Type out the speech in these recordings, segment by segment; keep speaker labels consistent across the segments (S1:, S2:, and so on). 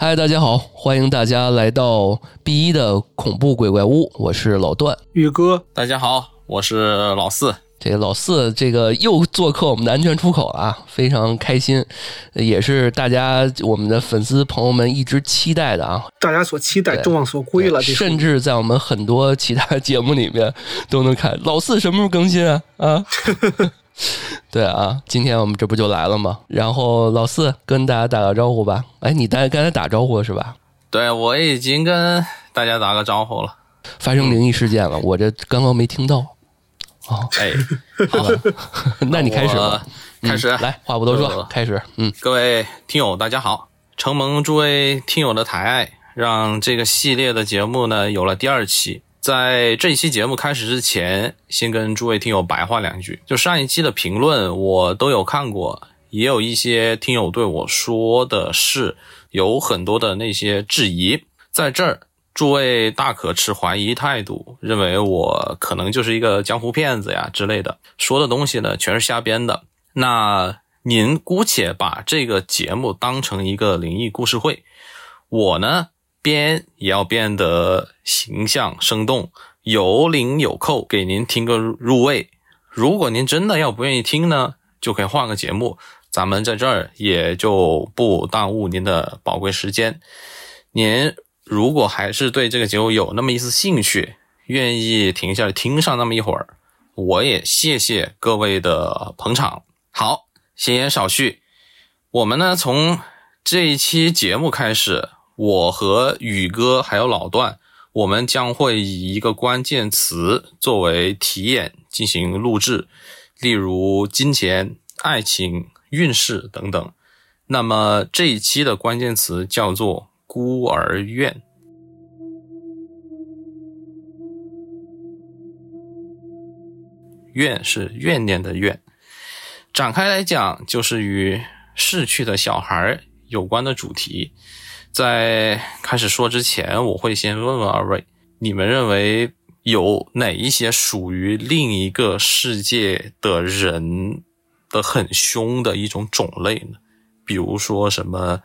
S1: 嗨，大家好，欢迎大家来到 B 一的恐怖鬼怪屋，我是老段，
S2: 宇哥，
S3: 大家好，我是老四。
S1: 这个老四，这个又做客我们的安全出口了啊，非常开心，也是大家我们的粉丝朋友们一直期待的啊，
S2: 大家所期待、众望所归了。
S1: 甚至在我们很多其他节目里面都能看老四什么时候更新啊啊。对啊，今天我们这不就来了吗？然后老四跟大家打个招呼吧。哎，你刚才刚才打招呼是吧？
S3: 对，我已经跟大家打个招呼了。
S1: 发生灵异事件了，我这刚刚没听到。哦，
S3: 哎，
S1: 好了，那你开始吧。
S3: 开始，
S1: 来，话不多说，开始。嗯，
S3: 各位听友大家好，承蒙诸位听友的抬爱，让这个系列的节目呢有了第二期。在这一期节目开始之前，先跟诸位听友白话两句。就上一期的评论，我都有看过，也有一些听友对我说的是有很多的那些质疑。在这儿，诸位大可持怀疑态度，认为我可能就是一个江湖骗子呀之类的，说的东西呢全是瞎编的。那您姑且把这个节目当成一个灵异故事会，我呢？编也要变得形象生动，有领有扣，给您听个入味。如果您真的要不愿意听呢，就可以换个节目，咱们在这儿也就不耽误您的宝贵时间。您如果还是对这个节目有那么一丝兴趣，愿意停下来听上那么一会儿，我也谢谢各位的捧场。好，闲言少叙，我们呢从这一期节目开始。我和宇哥还有老段，我们将会以一个关键词作为题眼进行录制，例如金钱、爱情、运势等等。那么这一期的关键词叫做孤儿院，怨是怨念的怨。展开来讲，就是与逝去的小孩有关的主题。在开始说之前，我会先问问二位：你们认为有哪一些属于另一个世界的人的很凶的一种种类呢？比如说什么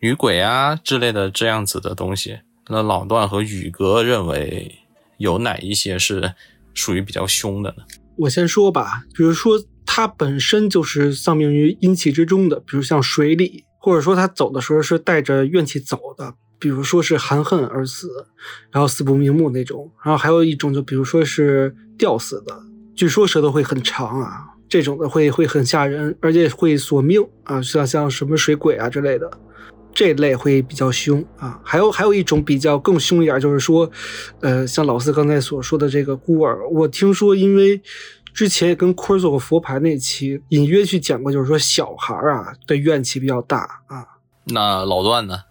S3: 女鬼啊之类的这样子的东西。那老段和宇哥认为有哪一些是属于比较凶的呢？
S2: 我先说吧，比如说它本身就是丧命于阴气之中的，比如像水里。或者说他走的时候是带着怨气走的，比如说是含恨而死，然后死不瞑目那种。然后还有一种，就比如说是吊死的，据说舌头会很长啊，这种的会会很吓人，而且会索命啊，像像什么水鬼啊之类的，这类会比较凶啊。还有还有一种比较更凶一点，就是说，呃，像老四刚才所说的这个孤儿，我听说因为。之前也跟坤做过佛牌那期，隐约去讲过，就是说小孩啊的怨气比较大啊。
S3: 那老段呢？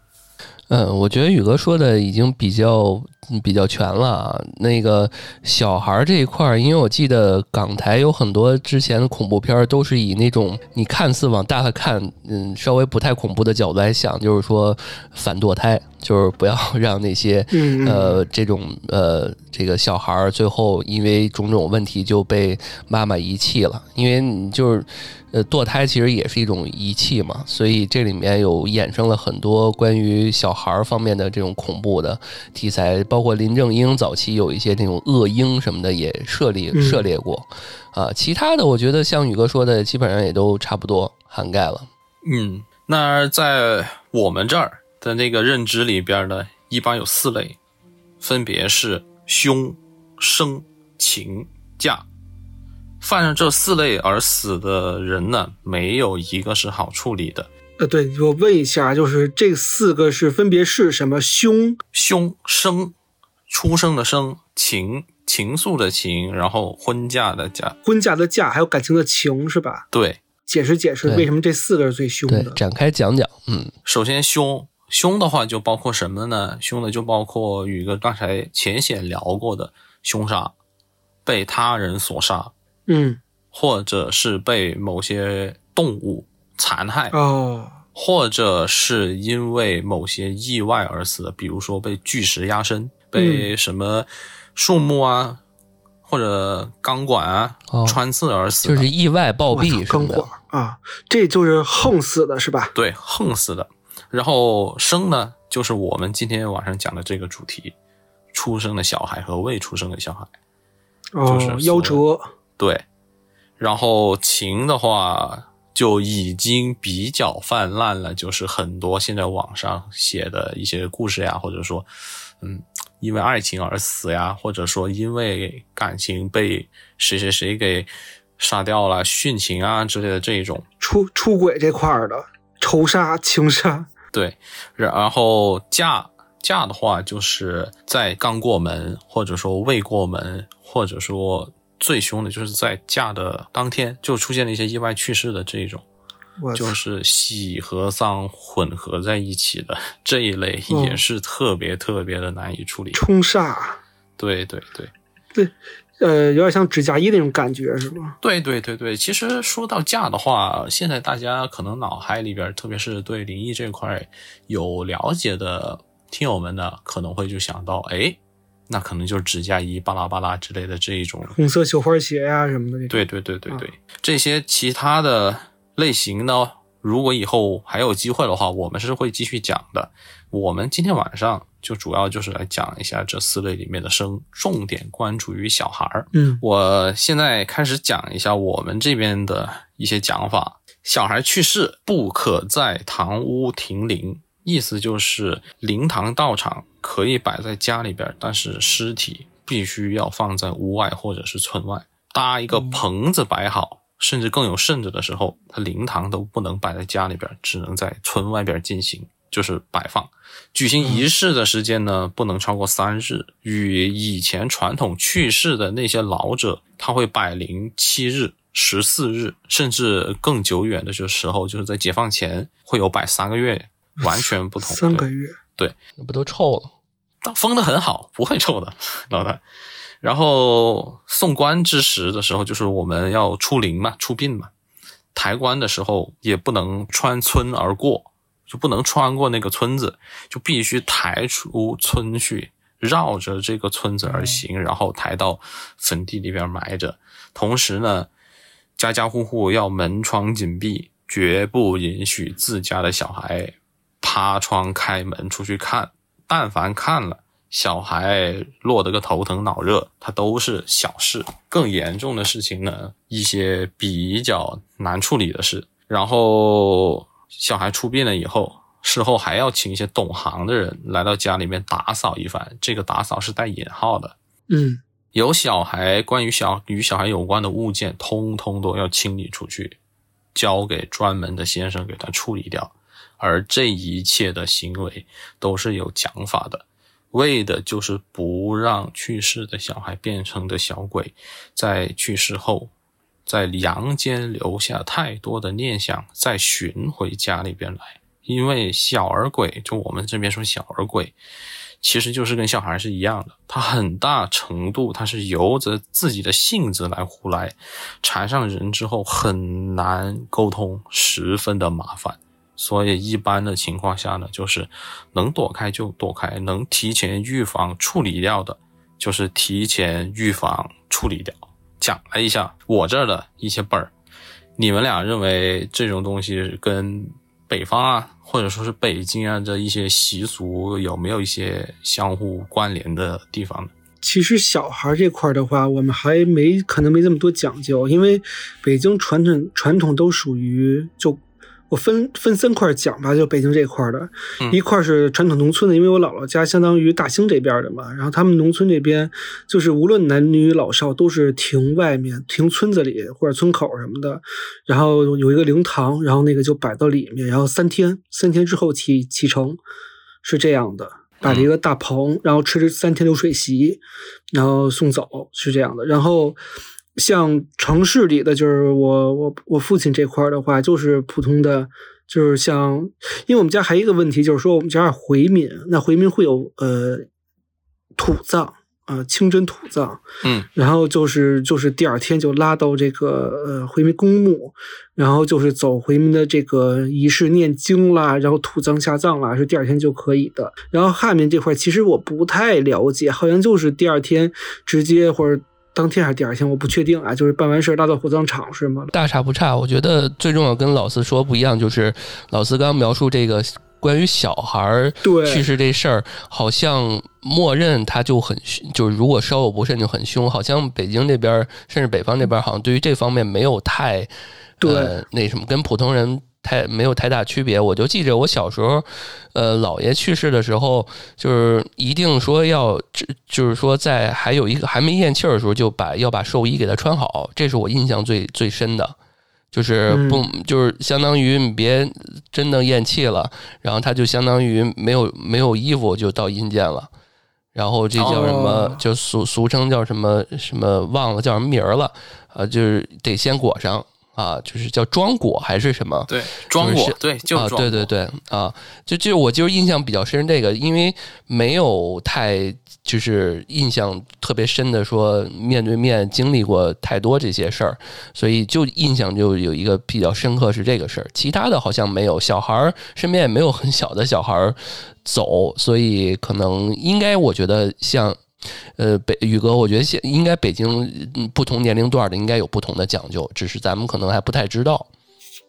S1: 嗯，我觉得宇哥说的已经比较比较全了。那个小孩这一块儿，因为我记得港台有很多之前的恐怖片都是以那种你看似往大了看，嗯，稍微不太恐怖的角度来想，就是说反堕胎，就是不要让那些 呃这种呃这个小孩最后因为种种问题就被妈妈遗弃了，因为你就是。呃，堕胎其实也是一种遗弃嘛，所以这里面有衍生了很多关于小孩儿方面的这种恐怖的题材，包括林正英早期有一些那种恶婴什么的也涉猎涉猎过，啊，其他的我觉得像宇哥说的，基本上也都差不多涵盖了。
S3: 嗯，那在我们这儿的那个认知里边呢，一般有四类，分别是凶、生、情、嫁。犯上这四类而死的人呢，没有一个是好处理的。
S2: 呃，对我问一下，就是这四个是分别是什么？凶、
S3: 凶、生、出生的生、情、情愫的情，然后婚嫁的嫁，
S2: 婚嫁的嫁，还有感情的情，是吧？
S3: 对，
S2: 解释解释为什么这四个是最凶的？
S1: 展开讲讲。嗯，
S3: 首先凶，凶的话就包括什么呢？凶的就包括宇哥刚才浅显聊过的凶杀，被他人所杀。
S2: 嗯，
S3: 或者是被某些动物残害
S2: 哦，
S3: 或者是因为某些意外而死的，比如说被巨石压身，被什么树木啊或者钢管啊穿刺而死，
S1: 就是意外暴毙，
S2: 钢管啊，这就是横死的是吧？
S3: 对，横死的。然后生呢，就是我们今天晚上讲的这个主题，出生的小孩和未出生的小孩，就是
S2: 哦，夭折，
S3: 对。然后情的话就已经比较泛滥了，就是很多现在网上写的一些故事呀，或者说，嗯，因为爱情而死呀，或者说因为感情被谁谁谁给杀掉了、殉情啊之类的这一种。
S2: 出出轨这块儿的仇杀、情杀，
S3: 对，然后嫁嫁的话，就是在刚过门，或者说未过门，或者说最凶的就是在嫁的当天就出现了一些意外去世的这
S2: 一种，
S3: 就是喜和丧混合在一起的这一类，
S2: 哦
S3: 也是特别特别的难以处理。
S2: 冲煞，
S3: 对对对对。
S2: 呃，有点像指甲衣那种感觉，是吗？
S3: 对对对对，其实说到嫁的话，现在大家可能脑海里边，特别是对灵异这块有了解的听友们呢，可能会就想到，哎，那可能就是指甲衣巴拉巴拉之类的这一种。
S2: 红色绣花鞋呀、什么的。
S3: 对对对对对，这些其他的类型呢，如果以后还有机会的话，我们是会继续讲的。我们今天晚上就主要就是来讲一下这四类里面的生，重点关注于小孩儿。
S2: 嗯
S3: 我现在开始讲一下我们这边的一些讲法。小孩去世不可在堂屋停灵，意思就是灵堂道场可以摆在家里边，但是尸体必须要放在屋外或者是村外，搭一个棚子摆好。甚至更有甚者的时候，他灵堂都不能摆在家里边，只能在村外边进行，就是摆放。举行仪式的时间呢，不能超过三日。与以前传统去世的那些老者，他会摆灵七日、十四日，甚至更久远的就时候，就是在解放前会有摆三个月，完全不同。
S2: 三个月，对
S1: 那不都臭了？
S3: 封的很好，不会臭的，老大。然后送棺之时的时候，就是我们要出灵嘛、出殡嘛。抬棺的时候也不能穿村而过，就不能穿过那个村子，就必须抬出村去，绕着这个村子而行，然后抬到坟地里边埋着。同时呢，家家户户要门窗紧闭，绝不允许自家的小孩趴窗开门出去看。但凡看了，小孩落得个头疼脑热，它都是小事。更严重的事情呢，一些比较难处理的事。然后小孩出殡了以后，事后还要请一些懂行的人来到家里面打扫一番。这个打扫是带引号的。
S2: 嗯
S3: 有小孩关于小与小孩有关的物件，通通都要清理出去，交给专门的先生给他处理掉。而这一切的行为都是有讲法的，为的就是不让去世的小孩变成的小鬼，在去世后，在阳间留下太多的念想，再寻回家里边来。因为小儿鬼，就我们这边说小儿鬼，其实就是跟小孩是一样的，他很大程度他是由着自己的性子来胡来，缠上人之后很难沟通，十分的麻烦。所以一般的情况下呢，就是能躲开就躲开，能提前预防处理掉的，就是提前预防处理掉。讲了一下我这儿的一些本儿，你们俩认为这种东西跟北方啊，或者说是北京啊这一些习俗有没有一些相互关联的地方呢？
S2: 其实小孩这块的话，我们还没可能没这么多讲究，因为北京传统传统都属于就我分分三块讲吧，就北京这块的，
S3: 嗯
S2: 一块是传统农村的，因为我姥姥家相当于大兴这边的嘛，然后他们农村这边就是无论男女老少都是停外面，停村子里或者村口什么的，然后有一个灵堂，然后那个就摆到里面，然后三天三天之后启启程，是这样的。摆了一个大棚，然后吃三天流水席，然后送走是这样的。然后像城市里的，就是我我我父亲这块儿的话，就是普通的，就是像，因为我们家还有一个问题，就是说我们家是回民，那回民会有呃土葬啊、清真土葬，
S3: 嗯
S2: 然后就是就是第二天就拉到这个呃回民公墓，然后就是走回民的这个仪式念经啦，然后土葬下葬啦，是第二天就可以的。然后汉民这块其实我不太了解，好像就是第二天直接或者当天还是第二天，我不确定啊，就是办完事儿拉到火葬场是吗？
S1: 大差不差。我觉得最重要跟老四说不一样，就是老四刚描述这个关于小孩儿
S2: 对
S1: 去世这事儿，好像默认他就很凶，就是如果稍有不慎就很凶。好像北京这边甚至北方这边，好像对于这方面没有太
S2: 对
S1: 呃那什么，跟普通人太没有太大区别。我就记着我小时候，呃，姥爷去世的时候，就是一定说要，就就是说在还有一个还没咽气儿的时候，就把要把寿衣给他穿好，这是我印象最最深的。就是不，就是相当于你别真的咽气了，然后他就相当于没有没有衣服就到阴间了，然后这叫什么？
S2: 哦
S1: 就俗俗称叫什么什么忘了叫什么名儿了，啊，就是得先裹上啊，就是叫庄果还是什么？
S3: 对，装
S1: 就是
S3: 果，对，就是
S1: 啊，
S3: 装果
S1: 对对对啊，就就我就是印象比较深这个，因为没有太就是印象特别深的说面对面经历过太多这些事儿，所以就印象就有一个比较深刻是这个事儿，其他的好像没有，小孩儿身边也没有很小的小孩儿走，所以可能应该我觉得像。呃，北宇哥，我觉得现应该北京嗯不同年龄段的应该有不同的讲究，只是咱们可能还不太知道。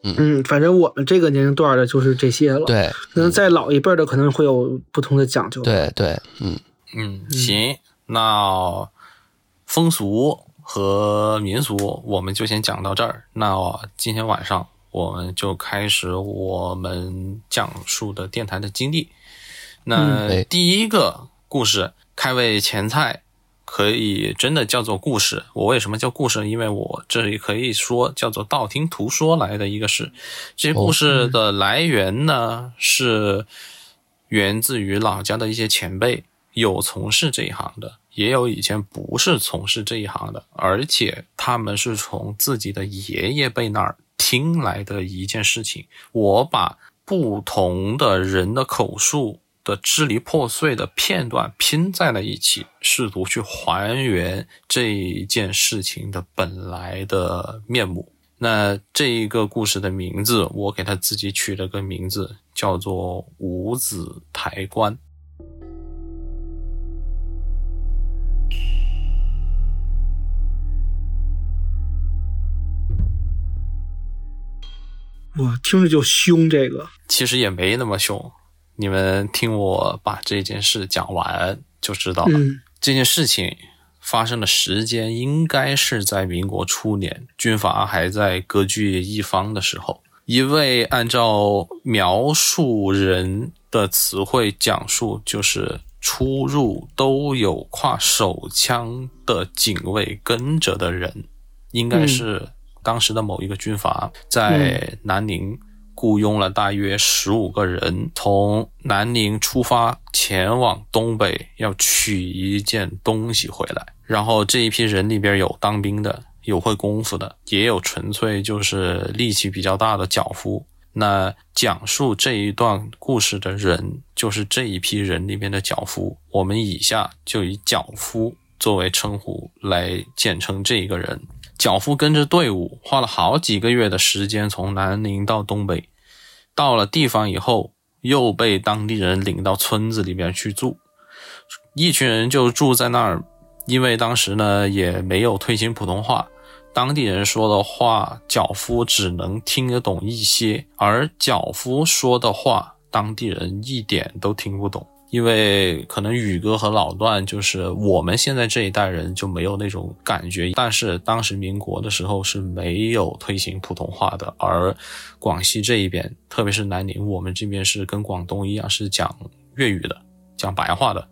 S2: 嗯，反正我们这个年龄段的就是这些了。，
S1: 对，
S2: 可能在老一辈的可能会有不同的讲究。，
S1: 对对，嗯。
S3: 嗯，行，那风俗和民俗我们就先讲到这儿。那今天晚上我们就开始我们讲述的电台的经历。那第一个故事，开胃前菜。可以真的叫做故事。我为什么叫故事？因为我这里可以说叫做道听途说来的一个事。这些故事的来源呢，是源自于老家的一些前辈，有从事这一行的，也有以前不是从事这一行的，而且他们是从自己的爷爷辈那儿听来的一件事情。我把不同的人的口述的支离破碎的片段拼在了一起，试图去还原这一件事情的本来的面目。那这一个故事的名字，我给他自己取了个名字，叫做《五子抬棺》。
S2: 我听着就凶。这个，
S3: 其实也没那么凶，你们听我把这件事讲完就知道了。
S2: 嗯
S3: 这件事情发生的时间应该是在民国初年，军阀还在割据一方的时候。一位按照描述人的词汇讲述，就是出入都有挎手枪的警卫跟着的人，应该是当时的某一个军阀在南宁雇佣了大约十五个人，从南宁出发前往东北，要取一件东西回来。然后这一批人里边有当兵的，有会功夫的，也有纯粹就是力气比较大的脚夫。那讲述这一段故事的人，就是这一批人里面的脚夫。我们以下就以脚夫作为称呼来简称这一个人。脚夫跟着队伍，花了好几个月的时间，从南宁到东北。到了地方以后，又被当地人领到村子里面去住，一群人就住在那儿。因为当时呢也没有推行普通话，当地人说的话，脚夫只能听得懂一些，而脚夫说的话，当地人一点都听不懂。因为可能宇哥和老段就是我们现在这一代人就没有那种感觉，但是当时民国的时候是没有推行普通话的，而广西这一边，特别是南宁，我们这边是跟广东一样是讲粤语的，讲白话的。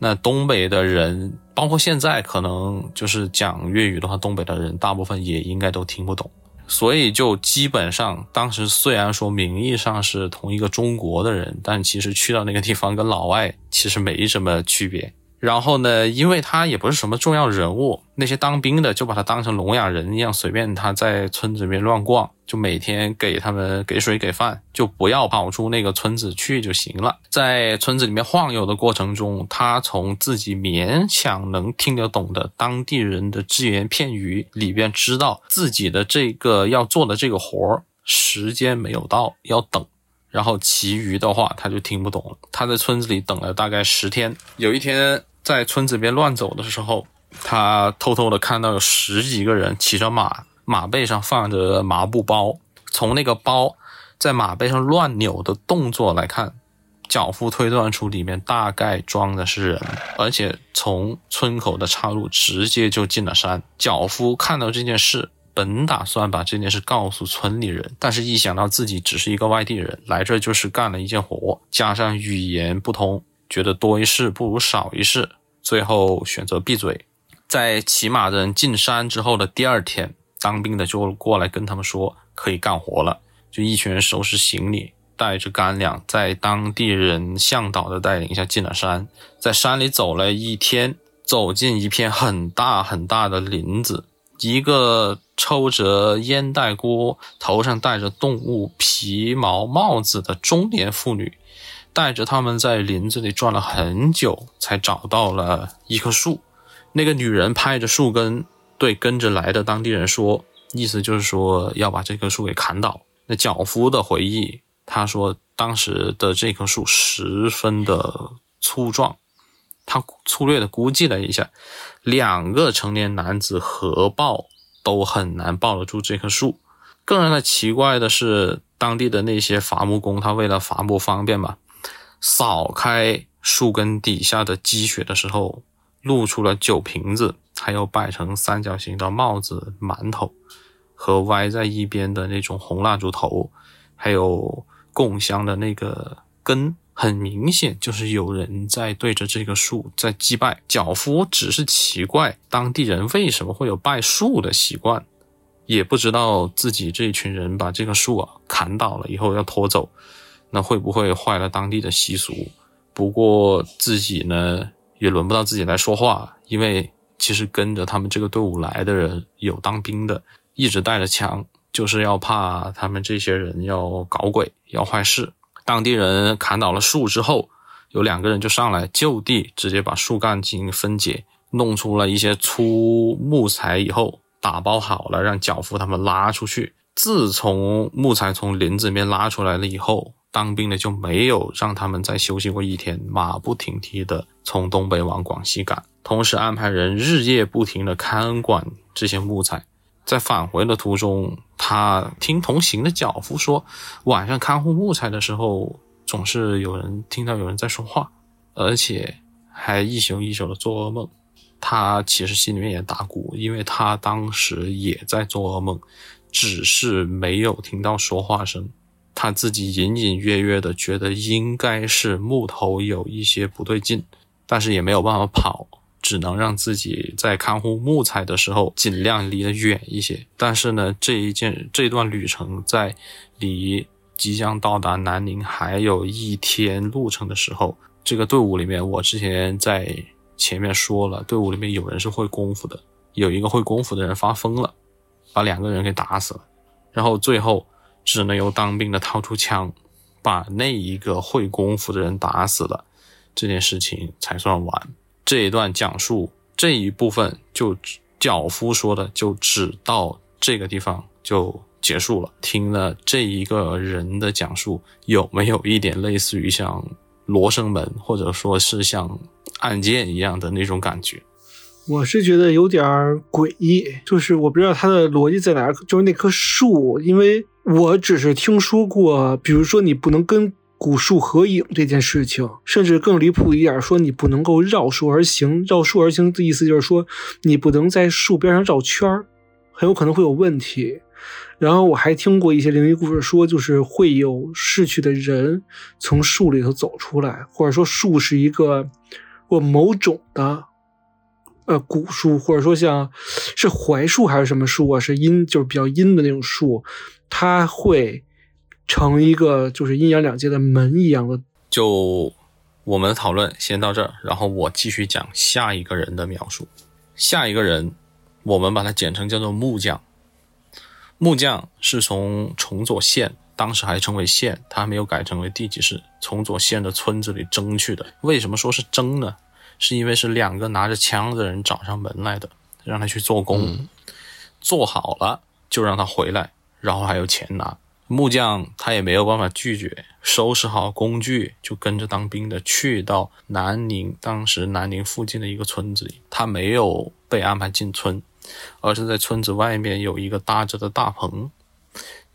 S3: 那东北的人，包括现在可能就是讲粤语的话，东北的人大部分也应该都听不懂。所以就基本上，当时虽然说名义上是同一个中国的人，但其实去到那个地方跟老外其实没什么区别。然后呢，因为他也不是什么重要人物，那些当兵的就把他当成聋哑人一样，随便他在村子里面乱逛，就每天给他们给水给饭，就不要跑出那个村子去就行了。在村子里面晃悠的过程中，他从自己勉强能听得懂的当地人的只言片语里边，知道自己的这个要做的这个活儿时间没有到，要等。然后其余的话他就听不懂了。他在村子里等了大概十天，有一天在村子边乱走的时候，他偷偷的看到有十几个人骑着马，马背上放着麻布包。从那个包在马背上乱扭的动作来看，脚夫推断出里面大概装的是人，而且从村口的岔路直接就进了山。脚夫看到这件事，本打算把这件事告诉村里人，但是一想到自己只是一个外地人，来这就是干了一件活，加上语言不通，觉得多一事不如少一事，最后选择闭嘴。在骑马的人进山之后的第二天，当兵的就过来跟他们说可以干活了，就一群人收拾行李。带着干粮，在当地人向导的带领下进了山，在山里走了一天，走进一片很大很大的林子。一个抽着烟袋锅、头上戴着动物皮毛帽子的中年妇女，带着他们在林子里转了很久，才找到了一棵树。那个女人拍着树根，对跟着来的当地人说：“意思就是说要把这棵树给砍倒。”那脚夫的回忆。他说，当时的这棵树十分的粗壮，他粗略的估计了一下，两个成年男子合抱都很难抱得住这棵树。更让他奇怪的是，当地的那些伐木工，他为了伐木方便嘛，扫开树根底下的积雪的时候，露出了酒瓶子，还有摆成三角形的帽子、馒头和歪在一边的那种红蜡烛头，还有。供香的那个根很明显，就是有人在对着这个树在祭拜。脚夫只是奇怪当地人为什么会有拜树的习惯，也不知道自己这一群人把这个树啊砍倒了以后要拖走，那会不会坏了当地的习俗？不过自己呢也轮不到自己来说话，因为其实跟着他们这个队伍来的人有当兵的，一直带着枪。就是要怕他们这些人要搞鬼、要坏事。当地人砍倒了树之后，有两个人就上来就地直接把树干进行分解，弄出了一些粗木材以后，打包好了，让脚夫他们拉出去。自从木材从林子里面拉出来了以后，当兵的就没有让他们再休息过一天，马不停蹄的从东北往广西赶，同时安排人日夜不停的看管这些木材。在返回的途中，他听同行的脚夫说，晚上看护木材的时候，总是有人听到有人在说话，而且还一宿一宿的做噩梦。他其实心里面也打鼓，因为他当时也在做噩梦，只是没有听到说话声。他自己隐隐约约的觉得应该是木头有一些不对劲，但是也没有办法跑。只能让自己在看护木材的时候尽量离得远一些。但是呢，这一件这段旅程在离即将到达南宁还有一天路程的时候，这个队伍里面，我之前在前面说了，队伍里面有人是会功夫的，有一个会功夫的人发疯了，把两个人给打死了，然后最后只能由当兵的掏出枪，把那一个会功夫的人打死了，这件事情才算完。这一段讲述这一部分，就脚夫说的，就只到这个地方就结束了。听了这一个人的讲述，有没有一点类似于像罗生门，或者说是像案件一样的那种感觉？
S2: 我是觉得有点诡异，就是我不知道他的逻辑在哪，就是那棵树，因为我只是听说过，比如说你不能跟。古树合影这件事情，甚至更离谱一点，说你不能够绕树而行。绕树而行的意思就是说，你不能在树边上绕圈儿，很有可能会有问题。然后我还听过一些灵异故事，说就是会有逝去的人从树里头走出来，或者说树是一个或某种的呃古树，或者说像是槐树还是什么树啊，是阴就是比较阴的那种树，它会。成一个就是阴阳两界的门一样的。
S3: 就我们的讨论先到这儿，然后我继续讲下一个人的描述。下一个人，我们把它简称叫做木匠。木匠是从崇左县，当时还称为县，他还没有改成为地级市。崇左县的村子里争去的。为什么说是争呢？是因为是两个拿着枪的人找上门来的，让他去做工，做好了就让他回来，然后还有钱拿。木匠他也没有办法拒绝，收拾好工具就跟着当兵的去到南宁，当时南宁附近的一个村子里。他没有被安排进村，而是在村子外面有一个搭着的大棚。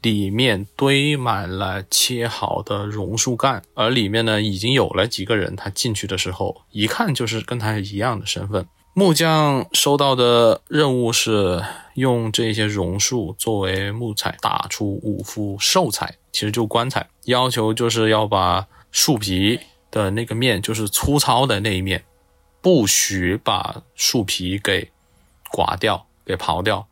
S3: 里面堆满了切好的榕树干，而里面呢已经有了几个人。他进去的时候，一看就是跟他一样的身份。木匠收到的任务是用这些榕树作为木材打出五副寿材，其实就棺材。要求就是要把树皮的那个面，就是粗糙的那一面，不许把树皮给刮掉、给刨掉。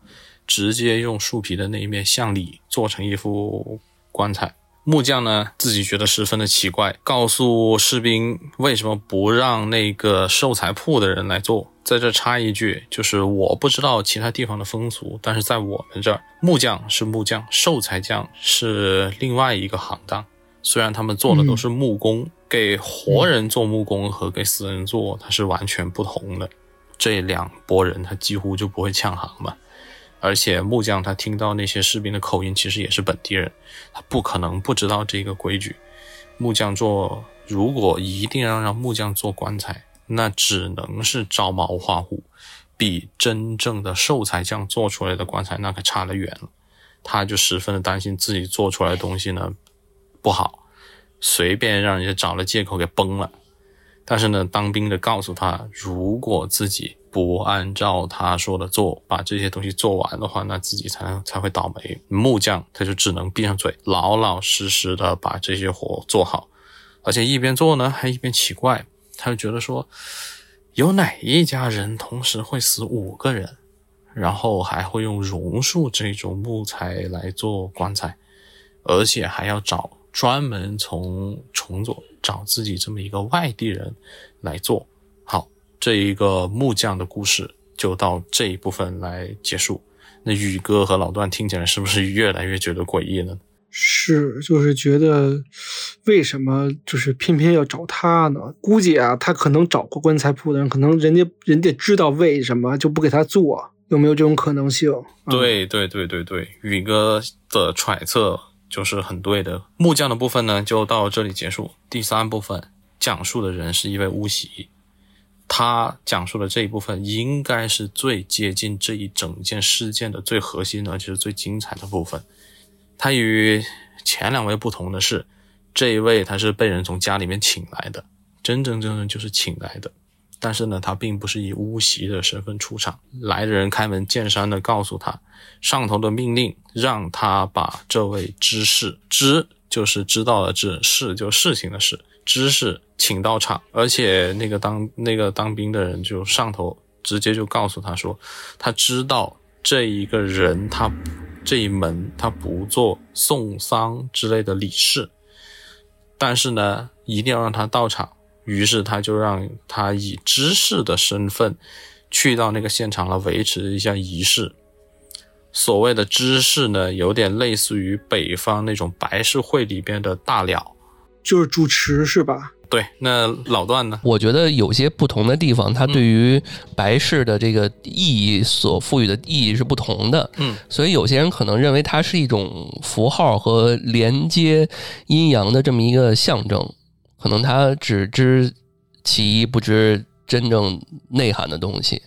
S3: 直接用树皮的那一面向里做成一副棺材。木匠呢自己觉得十分的奇怪，告诉士兵为什么不让那个寿材铺的人来做。在这插一句，就是我不知道其他地方的风俗，但是在我们这儿，木匠是木匠，寿材匠是另外一个行当。虽然他们做的都是木工，给活人做木工和给死人做，它是完全不同的。这两拨人他几乎就不会呛行吧。而且木匠他听到那些士兵的口音，其实也是本地人，他不可能不知道这个规矩。木匠做，如果一定要让木匠做棺材，那只能是照猫画虎，比真正的寿材匠做出来的棺材那可差得远了。他就十分的担心自己做出来的东西呢不好，随便让人家找了借口给崩了。但是呢，当兵的告诉他，如果自己不按照他说的做，把这些东西做完的话，那自己才才会倒霉。木匠他就只能闭上嘴，老老实实的把这些活做好，而且一边做呢，还一边奇怪，他就觉得说，有哪一家人同时会死五个人，然后还会用榕树这种木材来做棺材，而且还要找。专门从重左找自己这么一个外地人来做好这一个木匠的故事，就到这一部分来结束。那宇哥和老段听起来是不是越来越觉得诡异了？
S2: 是，就是觉得为什么就是偏偏要找他呢？估计啊，他可能找过棺材铺的人，可能人家人家知道为什么就不给他做，有没有这种可能性？
S3: 对对对对对，宇哥的揣测。就是很对的。木匠的部分呢，就到这里结束。第三部分讲述的人是一位巫喜，他讲述的这一部分应该是最接近这一整件事件的最核心，而且是最精彩的部分。他与前两位不同的是，这一位他是被人从家里面请来的，真真正正就是请来的。但是呢，他并不是以巫习的身份出场。来的人开门见山的告诉他，上头的命令让他把这位知事“知”就是知道的“知”，“事”就事情的“事”，知识请到场。而且那个当那个当兵的人就上头直接就告诉他说，他知道这一个人他这一门他不做送丧之类的礼事，但是呢，一定要让他到场。于是他就让他以知事的身份去到那个现场来维持一下仪式。所谓的知事呢，有点类似于北方那种白事会里边的大了，
S2: 就是主持是吧？
S3: 对，那老段呢？
S1: 我觉得有些不同的地方，它对于白事的这个意义所赋予的意义是不同的。
S3: 嗯，
S1: 所以有些人可能认为它是一种符号和连接阴阳的这么一个象征。可能他只知其一，不知真正内涵的东西。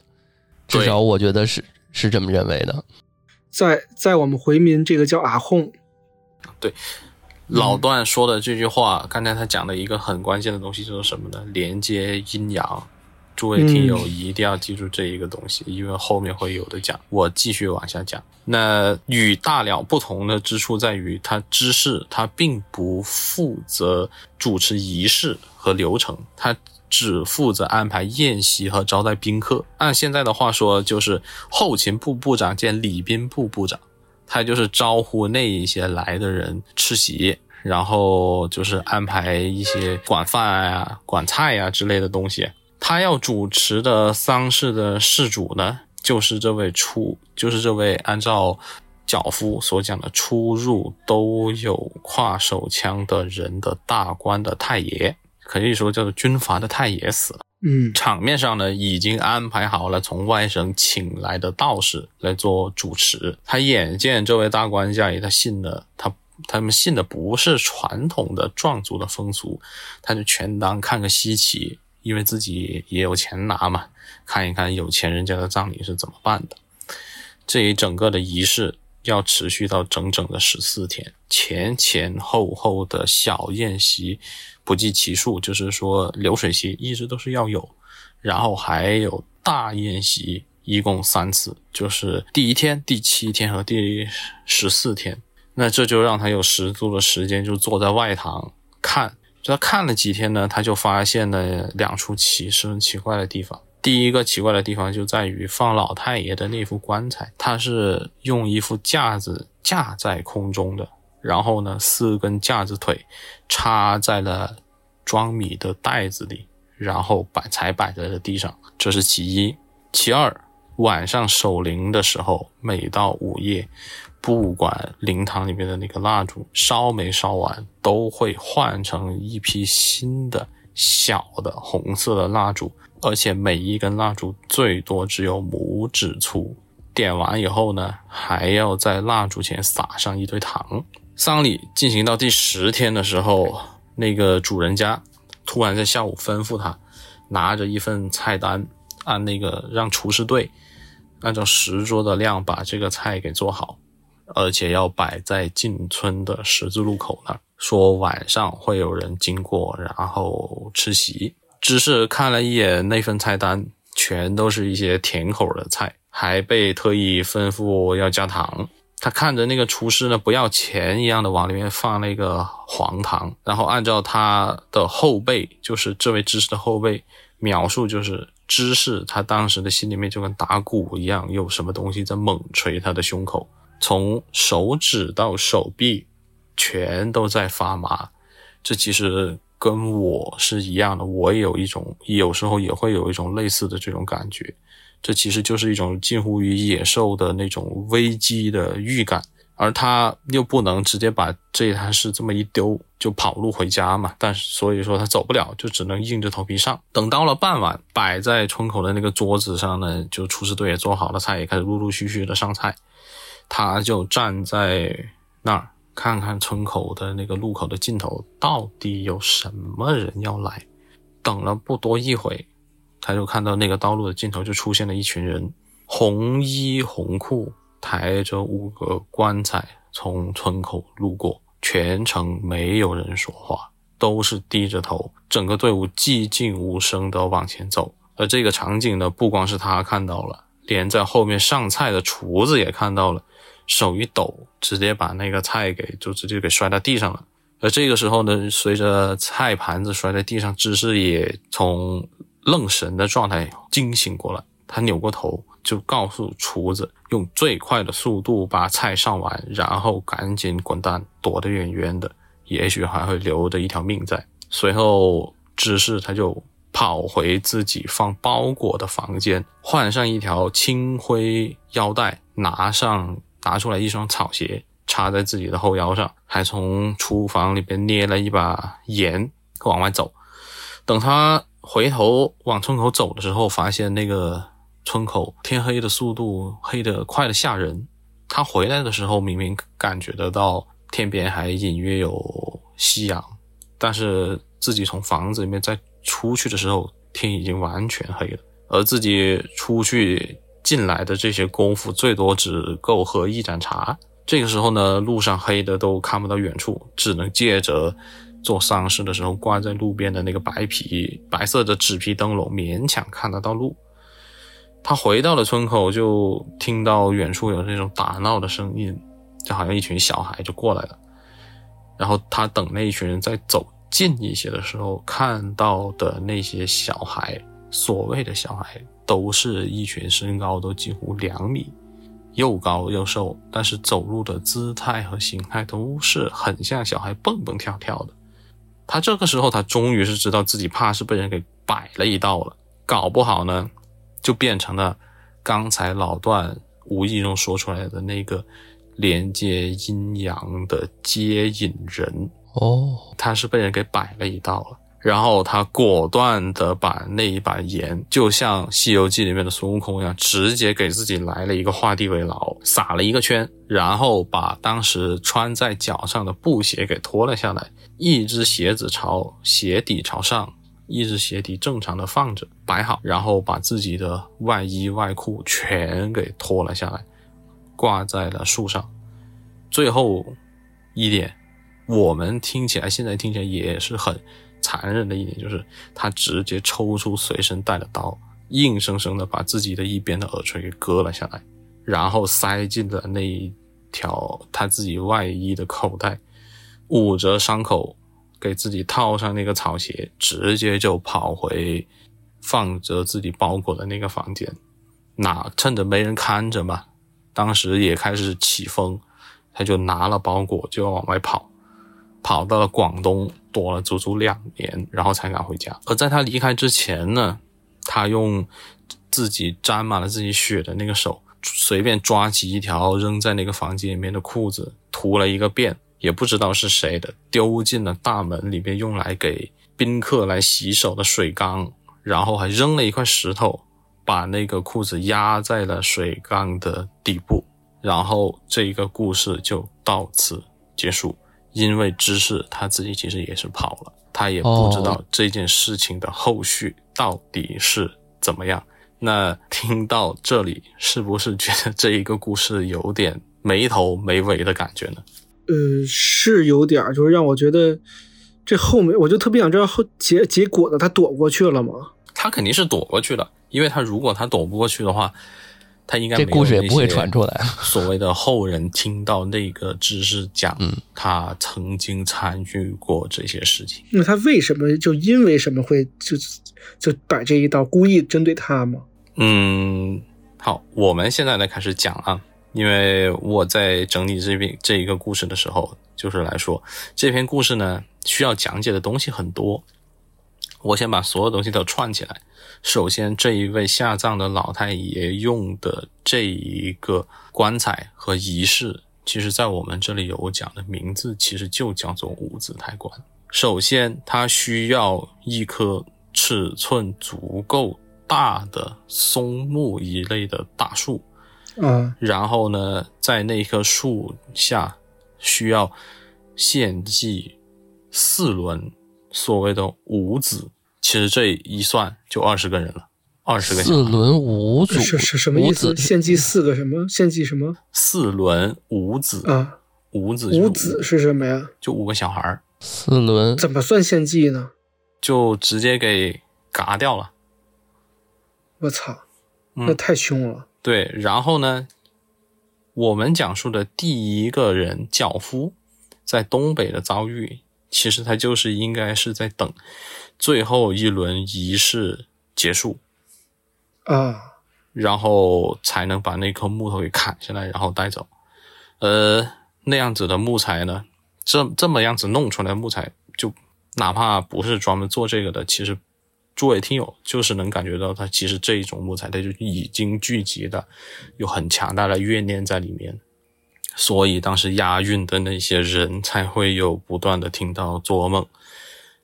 S1: 至少我觉得是是这么认为的。
S2: 在在我们回民，这个叫阿訇。
S3: 对，老段说的这句话，刚才他讲的一个很关键的东西就是什么呢？连接阴阳。诸位听友一定要记住这一个东西，因为后面会有的讲。我继续往下讲。那与大了不同的之处在于，他知识他并不负责主持仪式和流程，他只负责安排宴席和招待宾客。按现在的话说，就是后勤部部长兼礼宾部部长，他就是招呼那一些来的人吃席，然后就是安排一些管饭啊、管菜啊之类的东西。他要主持的丧事的事主呢，就是这位出，就是这位按照脚夫所讲的出入都有挎手枪的人的大官的太爷，可以说叫做军阀的太爷死了。
S2: 嗯，
S3: 场面上呢，已经安排好了从外省请来的道士来做主持。他眼见这位大官家里，他信的他他们信的不是传统的壮族的风俗，他就全当看个稀奇。因为自己也有钱拿嘛，看一看有钱人家的葬礼是怎么办的。这一整个的仪式要持续到整整的十四天，前前后后的小宴席不计其数，就是说流水席一直都是要有，然后还有大宴席，一共三次，就是第一天、第七天和第十四天。那这就让他有十足的时间，就坐在外堂看。就他看了几天呢，他就发现了两处奇十分奇怪的地方。第一个奇怪的地方就在于放老太爷的那副棺材，它是用一副架子架在空中的，然后呢，四根架子腿插在了装米的袋子里，然后摆才摆在了地上。这是其一。其二，晚上守灵的时候，每到午夜，不管灵堂里面的那个蜡烛烧没烧完，都会换成一批新的小的红色的蜡烛。而且每一根蜡烛最多只有拇指粗，点完以后呢，还要在蜡烛前撒上一堆糖。丧礼进行到第十天的时候，那个主人家突然在下午吩咐他，拿着一份菜单，按那个让厨师队按照十桌的量把这个菜给做好，而且要摆在进村的十字路口那儿，说晚上会有人经过，然后吃席。只是看了一眼那份菜单，全都是一些甜口的菜，还被特意吩咐要加糖。他看着那个厨师呢，不要钱一样的往里面放那个黄糖，然后按照他的后辈，就是这位知识的后辈描述，就是知识他当时的心里面就跟打鼓一样，有什么东西在猛捶他的胸口，从手指到手臂，全都在发麻。这其实。跟我是一样的，我也有一种，有时候也会有一种类似的这种感觉。这其实就是一种近乎于野兽的那种危机的预感，而他又不能直接把这摊事这么一丢就跑路回家嘛。但是所以说他走不了，就只能硬着头皮上。等到了傍晚，摆在村口的那个桌子上呢，就厨师队也做好了菜，也开始陆陆续续的上菜。他就站在那儿。看看村口的那个路口的尽头，到底有什么人要来？等了不多一会，他就看到那个道路的尽头就出现了一群人，红衣红裤，抬着五个棺材从村口路过，全程没有人说话，都是低着头，整个队伍寂静无声地往前走。而这个场景呢，不光是他看到了，连在后面上菜的厨子也看到了。手一抖，直接把那个菜给就直接给摔到地上了。而这个时候呢，随着菜盘子摔在地上，芝士也从愣神的状态惊醒过来。他扭过头，就告诉厨子，用最快的速度把菜上完，然后赶紧滚蛋，躲得远远的，也许还会留着一条命在。随后，芝士他就跑回自己放包裹的房间，换上一条青灰腰带，拿上。拿出来一双草鞋，插在自己的后腰上，还从厨房里边捏了一把盐往外走。等他回头往村口走的时候，发现那个村口天黑的速度黑得快的吓人。他回来的时候，明明感觉得到天边还隐约有夕阳，但是自己从房子里面再出去的时候，天已经完全黑了，而自己出去。进来的这些功夫最多只够喝一盏茶。这个时候呢，路上黑的都看不到远处，只能借着做丧事的时候挂在路边的那个白皮白色的纸皮灯笼勉强看得到路。他回到了村口，就听到远处有那种打闹的声音，就好像一群小孩就过来了。然后他等那一群人再走近一些的时候，看到的那些小孩，所谓的小孩。都是一群身高都几乎两米，又高又瘦，但是走路的姿态和形态都是很像小孩蹦蹦跳跳的。他这个时候，他终于是知道自己怕是被人给摆了一道了，搞不好呢，就变成了刚才老段无意中说出来的那个连接阴阳的接引人
S1: 哦，
S3: 他是被人给摆了一道了。然后他果断的把那一把盐，就像《西游记》里面的孙悟空一样，直接给自己来了一个画地为牢，撒了一个圈，然后把当时穿在脚上的布鞋给脱了下来，一只鞋子朝鞋底朝上，一只鞋底正常的放着摆好，然后把自己的外衣外裤全给脱了下来，挂在了树上。最后一点，我们听起来现在听起来也是很残忍的一点，就是他直接抽出随身带的刀，硬生生的把自己的一边的耳垂给割了下来，然后塞进了那一条他自己外衣的口袋，捂着伤口，给自己套上那个草鞋，直接就跑回放着自己包裹的那个房间。那趁着没人看着嘛，当时也开始起风，他就拿了包裹就要往外跑，跑到了广东躲了足足两年，然后才敢回家。而在他离开之前呢，他用自己沾满了自己血的那个手，随便抓起一条扔在那个房间里面的裤子，涂了一个遍，也不知道是谁的，丢进了大门里面用来给宾客来洗手的水缸，然后还扔了一块石头。把那个裤子压在了水缸的底部，然后这一个故事就到此结束。因为知识他自己其实也是跑了，他也不知道这件事情的后续到底是怎么样。那听到这里，是不是觉得这一个故事有点没头没尾的感觉呢？
S2: 呃，是有点，就是让我觉得这后面，我就特别想知道后结结果的，他躲过去了吗？
S3: 他肯定是躲过去了。因为他如果他躲不过去的话，他应该
S1: 这故事也不会传出来。
S3: 所谓的后人听到那个知识讲，他曾经参与过这些事情。
S2: 那他为什么就因为什么会就就摆这一道故意针对他吗？
S3: 嗯，好，我们现在来开始讲啊。因为我在整理这篇这一个故事的时候，就是来说这篇故事呢，需要讲解的东西很多。我先把所有东西都串起来。首先，这一位下葬的老太爷用的这一个棺材和仪式，其实在我们这里有讲的名字，其实就叫做五子抬棺。首先，它需要一棵尺寸足够大的松木一类的大树，
S2: 嗯，
S3: 然后呢，在那棵树下需要献祭四轮。所谓的五子，其实这一算就二十个人了，二十个。
S1: 四轮五子
S2: 是是什么意思？献祭四个什么？献祭什么？
S3: 四轮五子
S2: 啊，
S3: 五子
S2: 五子是什么呀？
S3: 就五个小孩儿。
S1: 四轮
S2: 怎么算献祭呢？
S3: 就直接给嘎掉了。
S2: 我操，那太凶了。
S3: 对，然后呢，我们讲述的第一个人脚夫在东北的遭遇。其实他就是应该是在等最后一轮仪式结束
S2: 啊，
S3: 然后才能把那棵木头给砍下来，然后带走。呃，那样子的木材呢，这这么样子弄出来木材，就哪怕不是专门做这个的，其实诸位听友就是能感觉到，它其实这一种木材，它就已经聚集的有很强大的怨念在里面。所以当时押运的那些人才会有不断的听到做噩梦，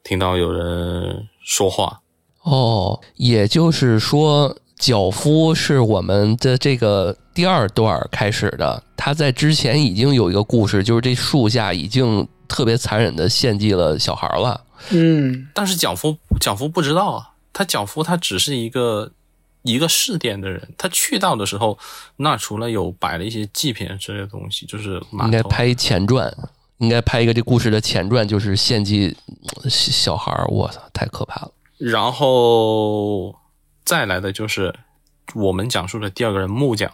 S3: 听到有人说话。
S1: 哦，也就是说，脚夫是我们的这个第二段开始的。他在之前已经有一个故事，就是这树下已经特别残忍的献祭了小孩了。
S2: 嗯，
S3: 但是脚夫脚夫不知道啊，他脚夫他只是一个。一个试店的人，他去到的时候，那除了有摆了一些祭品之类的东西，就是
S1: 应该拍前传，应该拍一个这故事的前传，就是献祭小孩儿。我操，太可怕了！
S3: 然后再来的就是我们讲述的第二个人木匠，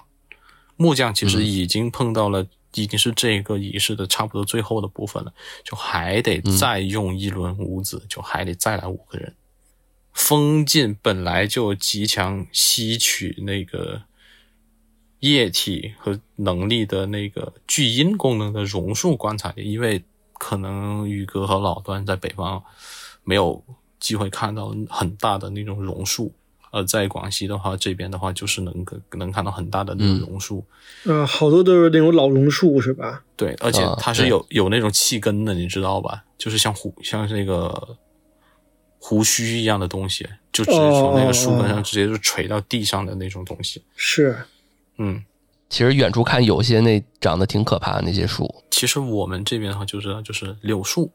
S3: 木匠其实已经碰到了，已经是这个仪式的差不多最后的部分了，就还得再用一轮五子，就还得再来五个人。封禁本来就极强吸取那个液体和能力的那个聚阴功能的榕树棺材，因为可能宇哥和老段在北方没有机会看到很大的那种榕树，呃在广西的话，这边的话就是能能看到很大的那种榕树。
S2: 呃，好多都是那种老榕树，是吧？
S3: 对，而且它是有有那种气根的，你知道吧？就是像虎，像那个。胡须一样的东西，就直接从那个树根上直接就垂到地上的那种东西。
S2: 是，
S3: 嗯，
S1: 其实远处看有些那长得挺可怕的那些树。
S3: 其实我们这边的话就知道，就是柳树、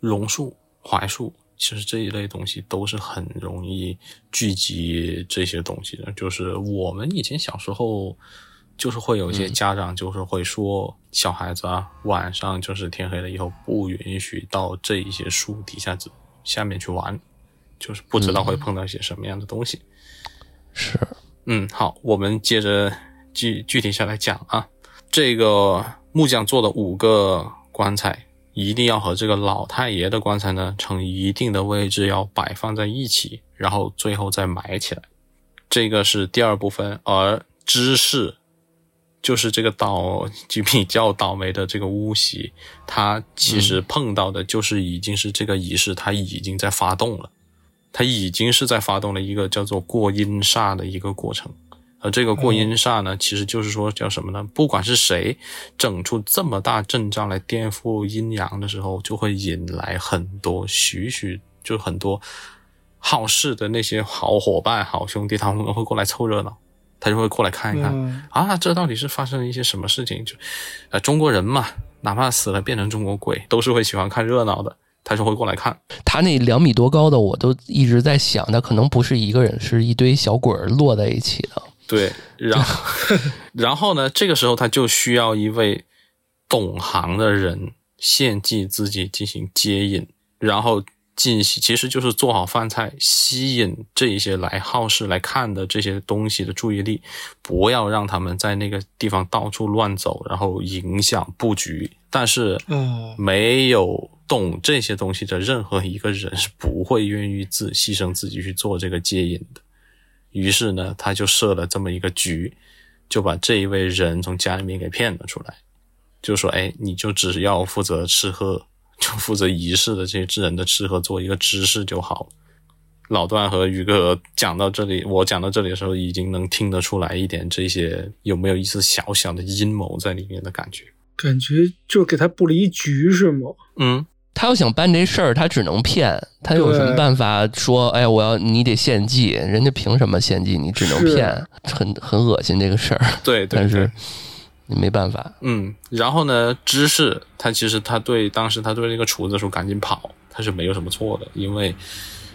S3: 榕树、槐树，其实这一类东西都是很容易聚集这些东西的。就是我们以前小时候就是会有一些
S1: 嗯
S3: 家长就是会说，小孩子啊，晚上就是天黑了以后不允许到这一些树底下子下面去玩，就是不知道会碰到一些什么样的东西。
S1: 是，
S3: 嗯，好，我们接着具具体下来讲啊，这个木匠做的五个棺材，一定要和这个老太爷的棺材呢成一定的位置，要摆放在一起，然后最后再埋起来。这个是第二部分，而知识就是这个倒就比较倒霉的这个巫习，他其实碰到的就是已经是这个仪式，他已经在发动了。他已经是在发动了一个叫做过阴煞的一个过程，而这个过阴煞呢，其实就是说叫什么呢？不管是谁整出这么大阵仗来颠覆阴阳的时候，就会引来很多许许就很多好事的那些好伙伴、好兄弟，他们会过来凑热闹，他就会过来看一看、
S2: 嗯
S3: 啊，这到底是发生了一些什么事情？就呃，中国人嘛，哪怕死了变成中国鬼，都是会喜欢看热闹的，他就会过来看。
S1: 他那两米多高的，我都一直在想，他可能不是一个人，是一堆小鬼儿摞在一起的。
S3: 对，然后 然后呢，这个时候他就需要一位懂行的人献祭自己进行接引，然后进行其实就是做好饭菜，吸引这一些来好事来看的这些东西的注意力，不要让他们在那个地方到处乱走，然后影响布局。但是
S2: 嗯，
S3: 没有懂这些东西的任何一个人是不会愿意自牺牲自己去做这个接引的。于是呢，他就设了这么一个局，就把这一位人从家里面给骗了出来，就说：“哎，你就只要负责吃喝，就负责仪式的这些智人的吃喝，做一个知识就好。”老段和宇哥讲到这里，我讲到这里的时候，已经能听得出来一点这些有没有一丝小小的阴谋在里面的感觉。
S2: 感觉就是给他布了一局是吗？
S3: 嗯，
S1: 他要想办这事儿，他只能骗。他有什么办法说？哎，我要你得献祭，人家凭什么献祭？你只能骗，很很恶心这个事儿。
S3: 对对对
S1: 但是。你没办法。
S3: 嗯，然后呢，芝士他其实他对当时他对那个厨子说赶紧跑，他是没有什么错的，因为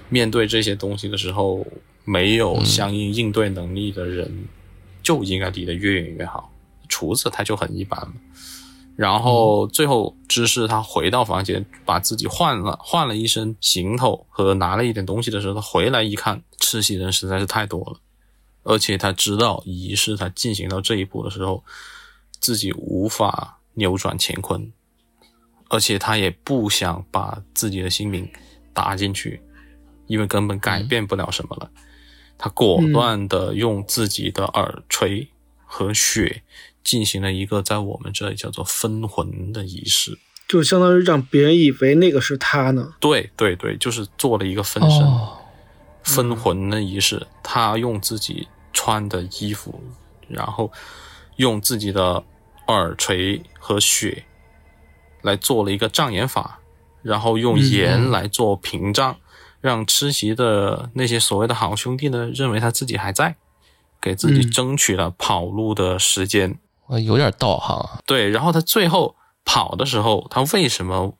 S3: 面对这些东西的时候，没有相应应对能力的人就应该离得越远越好。厨子他就很一般。然后最后芝士他回到房间，把自己换了换了一身行头和拿了一点东西的时候，他回来一看，吃席人实在是太多了，而且他知道仪式他进行到这一步的时候。自己无法扭转乾坤，而且他也不想把自己的性命搭进去，因为根本改变不了什么了。他果断的用自己的耳垂和血进行了一个在我们这里叫做分魂的仪式，
S2: 就相当于让别人以为那个是他呢。
S3: 对对对，就是做了一个分身、
S1: 哦，
S3: 分魂的仪式。他用自己穿的衣服，然后用自己的耳垂和血来做了一个障眼法，然后用盐来做屏障，让吃席的那些所谓的好兄弟呢，认为他自己还在，给自己
S2: 嗯
S3: 争取了跑路的时间。
S1: 我有点道行啊。
S3: 对，然后他最后跑的时候，他为什么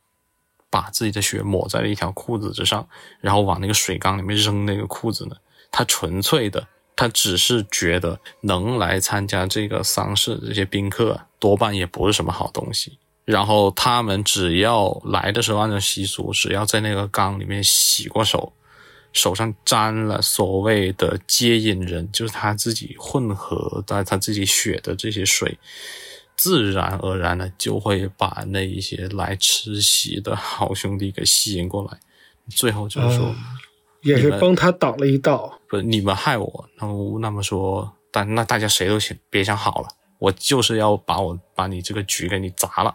S3: 把自己的血抹在了一条裤子之上，然后往那个水缸里面扔那个裤子呢？他纯粹的，他只是觉得能来参加这个丧事这些宾客多半也不是什么好东西。然后他们只要来的时候按照习俗，只要在那个缸里面洗过手，手上沾了所谓的接引人，就是他自己混合在他自己血的这些水，自然而然的就会把那一些来吃席的好兄弟给吸引过来。最后就是说，
S2: 也是帮他挡了一道。
S3: 不是你们害我，那么那么说，但那大家谁都想别想好了，我就是要把我把你这个局给你砸了。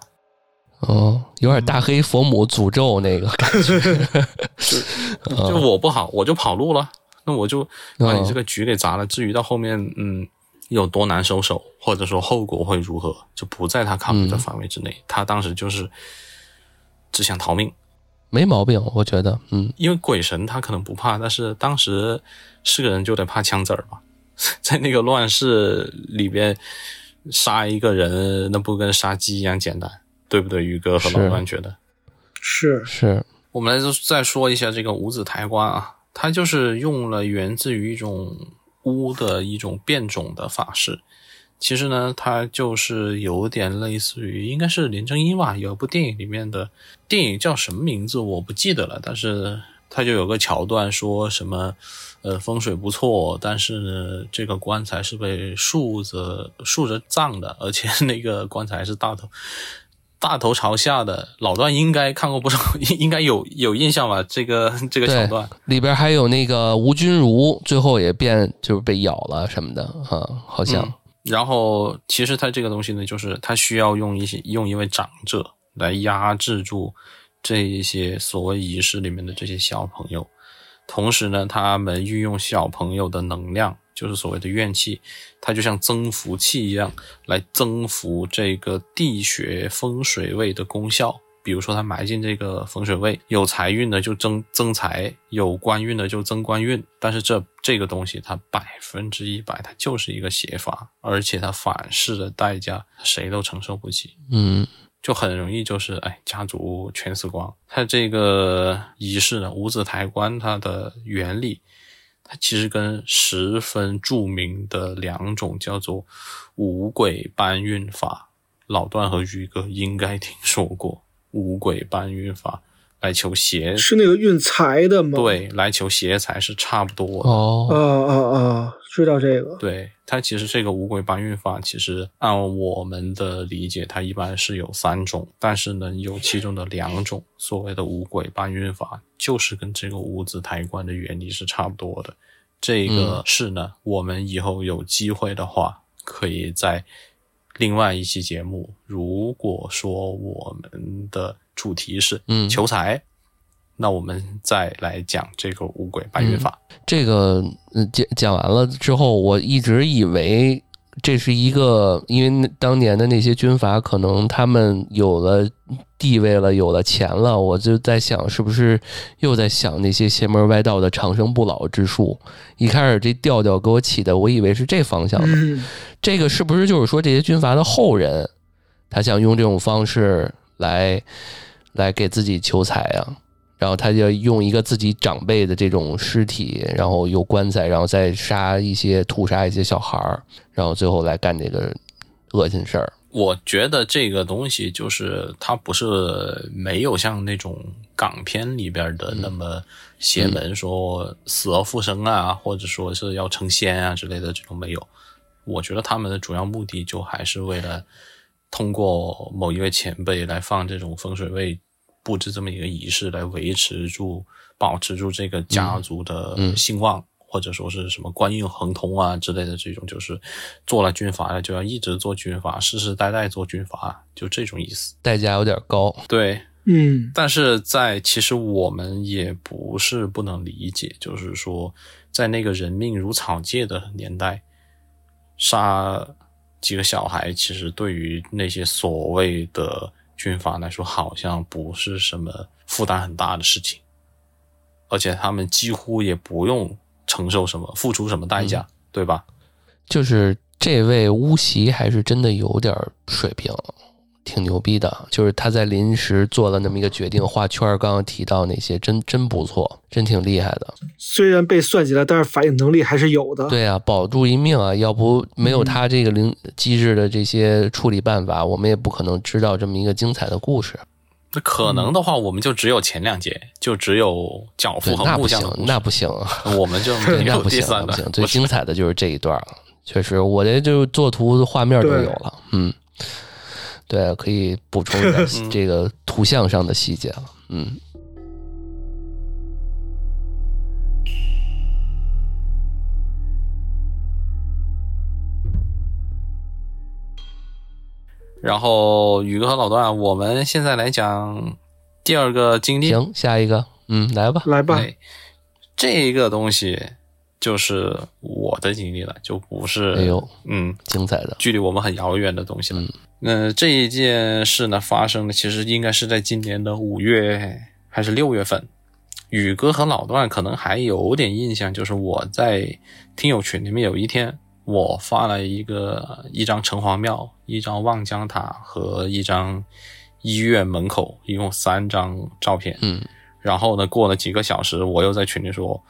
S1: 哦，有点大黑佛母诅咒那个感觉。
S3: 就我不好，我就跑路了，那我就把你
S1: 嗯
S3: 这个局给砸了。至于到后面，嗯，有多难收手，或者说后果会如何，就不在他考虑的范围之内。他当时就是只想逃命，
S1: 没毛病，我觉得，嗯，
S3: 因为鬼神他可能不怕，但是当时是个人就得怕枪子儿嘛，在那个乱世里边杀一个人，那不跟杀鸡一样简单，对不对？宇哥和老段觉得。
S2: 是，
S1: 是，
S3: 我们来再说一下这个五子抬棺啊，它就是用了源自于一种巫的一种变种的法式，其实呢，它就是有点类似于，应该是林正英吧，有一部电影里面的电影叫什么名字我不记得了，但是它就有个桥段说什么，呃，风水不错，但是呢，这个棺材是被竖着竖着葬的，而且那个棺材是大头大头朝下的。老段应该看过不少，应 应该有有印象吧？这个这个桥段，，
S1: 里边还有那个吴君如，最后也变就是被咬了什么的啊，好像、
S3: 嗯然后其实它这个东西呢，就是它需要用一些用一位长者来压制住这一些所谓仪式里面的这些小朋友，同时呢，他们运用小朋友的能量，就是所谓的怨气，它就像增幅器一样来增幅这个地穴风水位的功效。比如说，他埋进这个风水位，有财运的就增增财，有官运的就增官运。但是这这个东西，它百分之一百，它就是一个邪法，而且它反噬的代价谁都承受不起。
S1: 嗯
S3: 就很容易就是哎，家族全死光。它这个仪式呢，五子抬棺，它的原理，它其实跟十分著名的两种叫做五鬼搬运法，老段和于哥应该听说过五鬼搬运法，来求邪，
S2: 是那个运财的吗？，
S3: 对，来求邪财是差不多的。
S1: 哦
S2: 啊啊啊，知道这个。
S3: 对它其实这个五鬼搬运法，其实按我们的理解，它一般是有三种，但是呢，有其中的两种所谓的五鬼搬运法，就是跟这个五子抬棺的原理是差不多的。这个是呢，我们以后有机会的话，可以在另外一期节目，如果说我们的主题是
S1: 嗯
S3: 求财，那我们再来讲这个五鬼搬运法。
S1: 这个嗯讲讲完了之后，我一直以为这是一个，因为当年的那些军阀可能他们有了地位了，有了钱了，我就在想是不是又在想那些邪门歪道的长生不老之术。一开始这调调给我起的，我以为是这方向的。
S2: 嗯，
S1: 这个是不是就是说这些军阀的后人，他想用这种方式来来给自己求财啊？然后他就用一个自己长辈的这种尸体，然后有棺材，然后再杀一些屠杀一些小孩儿，然后最后来干这个恶心事儿。
S3: 我觉得这个东西就是它不是没有像那种港片里边的那么邪门，说死而复生啊，或者说是要成仙啊之类的这种没有。我觉得他们的主要目的就还是为了通过某一位前辈来放这种风水位，布置这么一个仪式来维持住、保持住这个家族的兴旺。或者说是什么官运亨通啊之类的这种，就是做了军阀的就要一直做军阀，世世代代做军阀，就这种意思。
S1: 代价有点高。
S3: 对，
S2: 嗯，
S3: 但是在其实我们也不是不能理解，就是说在那个人命如草芥的年代，杀几个小孩，其实对于那些所谓的军阀来说，好像不是什么负担很大的事情，而且他们几乎也不用承受什么、付出什么代价，对吧？
S1: 就是这位乌袭还是真的有点水平，挺牛逼的。就是他在临时做了那么一个决定，画圈儿刚刚提到那些，真真不错，真挺厉害的。
S2: 虽然被算计了，但是反应能力还是有的。
S1: 对啊，保住一命啊！要不没有他这个灵机智的这些处理办法，我们也不可能知道这么一个精彩的故事。
S3: 那可能的话，我们就只有前两节，就只有脚
S1: 对
S3: 夫，和
S1: 那不行
S3: 木匠那不行
S1: 那不行，
S3: 我们就
S1: 对，
S3: 没有
S1: 那不行，
S3: 第三的
S1: 那不行。。最精彩的就是这一段了，确实，我这就作图画面都
S2: 对
S1: 有了，嗯，对，可以补充一点
S3: 嗯
S1: 这个图像上的细节了，嗯。
S3: 然后宇哥和老段，我们现在来讲第二个经历。
S1: 行，下一个，嗯，来吧，
S2: 来吧，
S3: 对，这个东西就是我的经历了，就不是
S1: 哎呦，
S3: 嗯，
S1: 精彩的，
S3: 距离我们很遥远的东西了。那、这一件事呢，发生的其实应该是在今年的五月还是六月份。宇哥和老段可能还有点印象，就是我在听友群里面有一天，我发了一个一张城隍庙、一张望江塔和一张医院门口，一共三张照片。
S1: 嗯，
S3: 然后呢，过了几个小时，我又在群里说，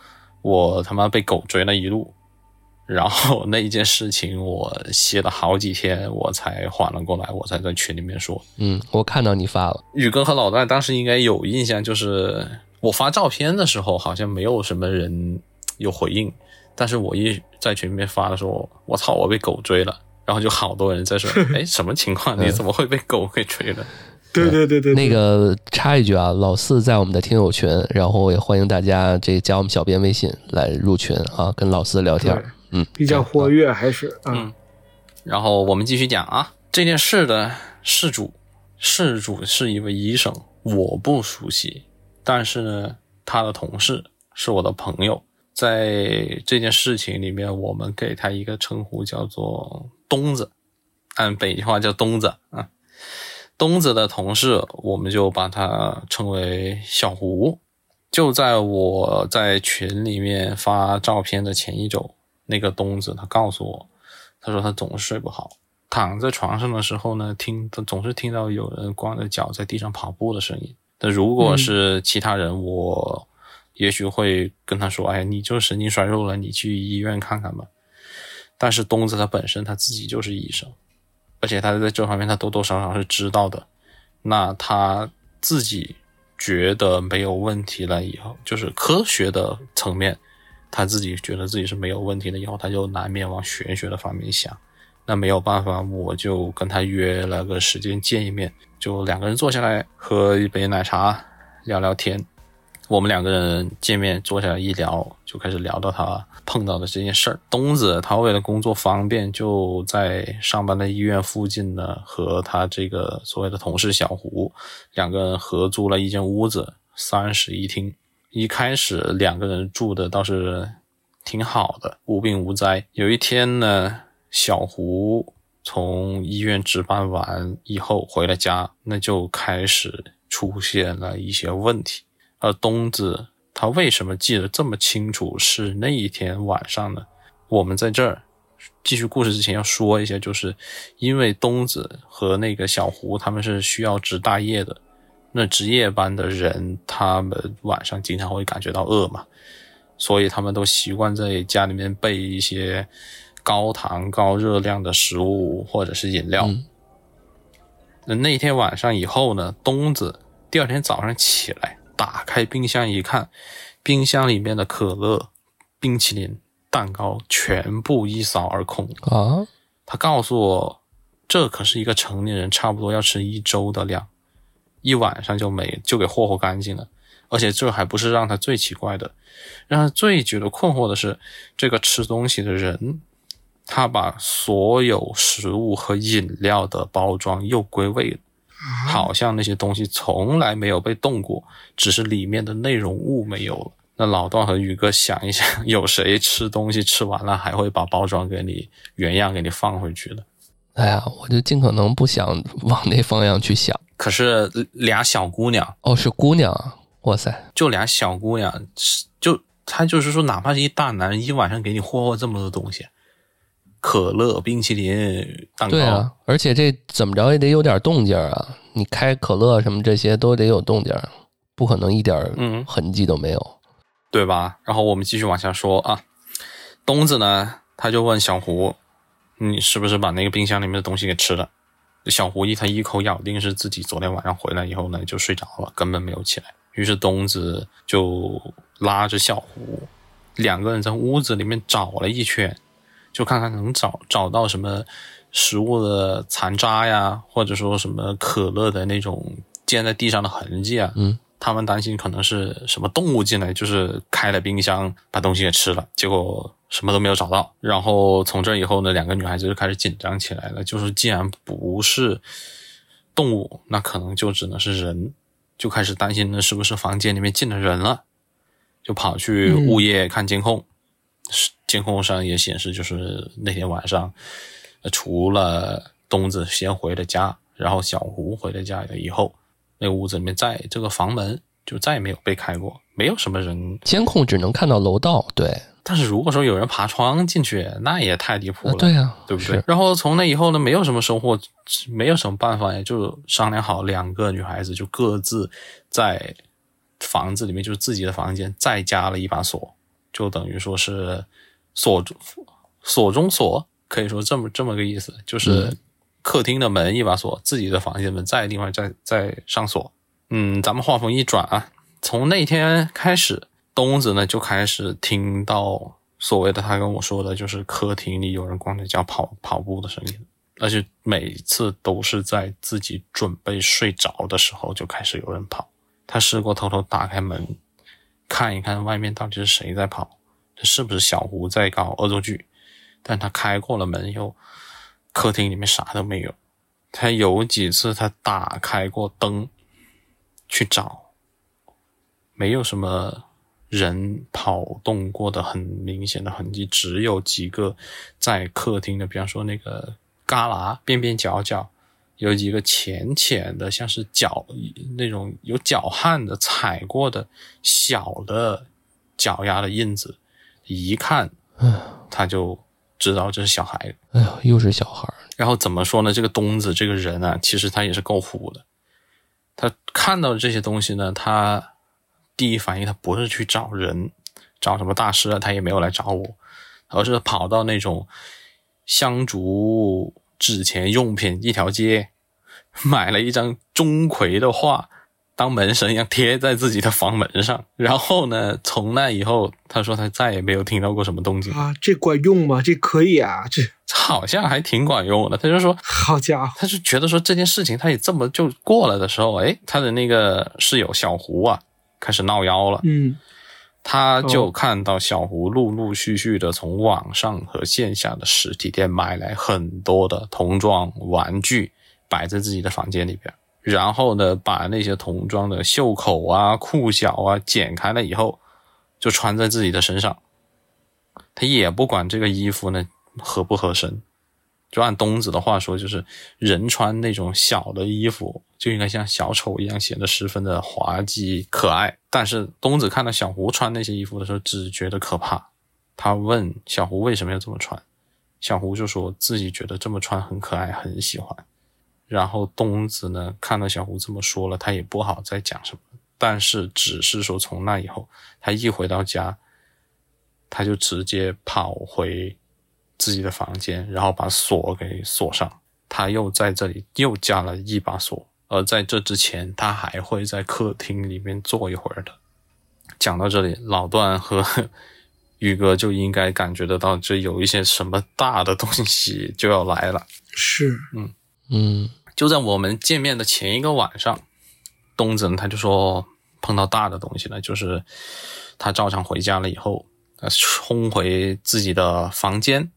S3: 我他妈被狗追了一路。然后那一件事情我歇了好几天，我才缓了过来，我才在群里面说。
S1: 嗯，我看到你发了，
S3: 宇哥和老段当时应该有印象，就是我发照片的时候，好像没有什么人有回应，但是我一在群里面发的时候，我操，我被狗追了，然后就好多人在说，哎，什么情况？你怎么会被狗给追了？
S2: 对对对对，
S1: 那个插一句啊，老四在我们的听友群，然后也欢迎大家这加我们小编微信来入群啊，跟老四聊天。嗯，
S2: 比较活跃还是
S3: 嗯。然后我们继续讲啊，这件事的事主，事主是一位医生，我不熟悉，但是呢，他的同事是我的朋友，在这件事情里面，我们给他一个称呼叫做东子，按北京话叫东子啊。东子的同事，我们就把他称为小胡。就在我在群里面发照片的前一周，那个东子他告诉我，他说他总是睡不好，躺在床上的时候呢，听他总是听到有人光着脚在地上跑步的声音。但如果是其他人，我也许会跟他说：“哎，你就神经衰弱了，你去医院看看吧。”但是东子他本身他自己就是医生。而且他在这方面，他多多少少是知道的。那他自己觉得没有问题了以后，就是科学的层面，他自己觉得自己是没有问题的以后，他就难免往玄学的方面想。那没有办法，我就跟他约了个时间见一面，就两个人坐下来喝一杯奶茶，聊聊天。我们两个人见面坐下来一聊，就开始聊到他碰到的这件事儿。东子他为了工作方便，就在上班的医院附近呢，和他这个所谓的同事小胡两个人合租了一间屋子，三室一厅。一开始两个人住的倒是挺好的，无病无灾。有一天呢，小胡从医院值班完以后回了家，那就开始出现了一些问题。而东子他为什么记得这么清楚是那一天晚上呢？我们在这儿继续故事之前要说一下，就是因为东子和那个小胡他们是需要值大夜的，那值夜班的人他们晚上经常会感觉到饿嘛，所以他们都习惯在家里面备一些高糖高热量的食物或者是饮料。那那天晚上以后呢，东子第二天早上起来。打开冰箱一看，冰箱里面的可乐、冰淇淋、蛋糕全部一扫而空
S1: 啊！
S3: 他告诉我，这可是一个成年人差不多要吃一周的量，一晚上就没，就给霍霍干净了。而且这还不是让他最奇怪的，让他最觉得困惑的是，这个吃东西的人，他把所有食物和饮料的包装又归位了。好像那些东西从来没有被动过，只是里面的内容物没有了。那老段和宇哥想一想，有谁吃东西吃完了还会把包装给你原样给你放回去的？
S1: 哎呀，我就尽可能不想往那方向去想。
S3: 可是俩小姑娘
S1: 哦，是姑娘啊！哇塞，
S3: 就俩小姑娘，就她就是说，哪怕是一大男人，一晚上给你霍霍这么多东西。可乐、冰淇淋、蛋糕，
S1: 对啊，而且这怎么着也得有点动静啊！你开可乐什么这些都得有动静，不可能一点嗯痕迹都没有，
S3: 对吧？然后我们继续往下说啊，东子呢，他就问小胡：“你是不是把那个冰箱里面的东西给吃了？”小胡一他一口咬定是自己昨天晚上回来以后呢就睡着了，根本没有起来。于是东子就拉着小胡两个人在屋子里面找了一圈。就看看能找找到什么食物的残渣呀，或者说什么可乐的那种溅在地上的痕迹啊。
S1: 嗯，
S3: 他们担心可能是什么动物进来，就是开了冰箱把东西给吃了，结果什么都没有找到。然后从这以后呢，两个女孩子就开始紧张起来了。就是既然不是动物，那可能就只能是人，就开始担心那是不是房间里面进了人了，就跑去物业看监控。监控上也显示，就是那天晚上，除了东子先回了家，然后小胡回了家以后，那屋子里面再这个房门就再也没有被开过，没有什么人。
S1: 监控只能看到楼道，对。
S3: 但是如果说有人爬窗进去，那也太离谱了，
S1: 对呀，
S3: 对不对？然后从那以后呢，没有什么收获，没有什么办法，也就商量好，两个女孩子就各自在房子里面，就是自己的房间，再加了一把锁。就等于说是锁住锁中锁，可以说这么这么个意思，就是
S1: 嗯
S3: 客厅的门一把锁，自己的房间门再另外再再上锁。嗯，咱们话锋一转啊，从那天开始，东子呢就开始听到所谓的他跟我说的，就是客厅里有人光着脚跑跑步的声音，而且每次都是在自己准备睡着的时候就开始有人跑。他试过偷偷打开门，看一看外面到底是谁在跑，这是不是小胡在搞恶作剧？但他开过了门以后，客厅里面啥都没有。他有几次他打开过灯去找，没有什么人跑动过的很明显的痕迹，只有几个在客厅的，比方说那个旮旯边边角角。有几个浅浅的，像是脚那种有脚汗的踩过的小的脚丫的印子，一看他就知道这是小孩。
S1: 哎呦，又是小孩，
S3: 然后怎么说呢？这个东子这个人啊，其实他也是够虎的。他看到这些东西呢，他第一反应他不是去找人，找什么大师啊，他也没有来找我，而是跑到那种香烛纸钱用品一条街，买了一张钟馗的画，当门神一样贴在自己的房门上。然后呢，从那以后，他说他再也没有听到过什么动静，
S2: 啊，这管用吗？这可以啊，这
S3: 好像还挺管用的。他就说，
S2: 好家伙，
S3: 他就觉得说这件事情他也这么就过了的时候，哎，他的那个室友小胡啊开始闹妖了。
S2: 嗯，
S3: 他就看到小胡陆陆续续的从网上和线下的实体店买来很多的童装玩具，摆在自己的房间里边。然后呢，把那些童装的袖口啊、裤脚啊剪开了以后，就穿在自己的身上。他也不管这个衣服呢合不合身，就按东子的话说，就是人穿那种小的衣服就应该像小丑一样显得十分的滑稽可爱。但是东子看到小胡穿那些衣服的时候，只觉得可怕。他问小胡为什么要这么穿，小胡就说自己觉得这么穿很可爱，很喜欢。然后东子呢看到小胡这么说了，他也不好再讲什么，但是只是说从那以后，他一回到家，他就直接跑回自己的房间，然后把锁给锁上。他又在这里又加了一把锁，而在这之前，他还会在客厅里面坐一会儿的。讲到这里，老段和宇哥就应该感觉得到，这有一些什么大的东西就要来了。
S2: 是，
S1: 嗯嗯
S3: 就在我们见面的前一个晚上，东子他就说碰到大的东西了，就是他照常回家了以后，他冲回自己的房间，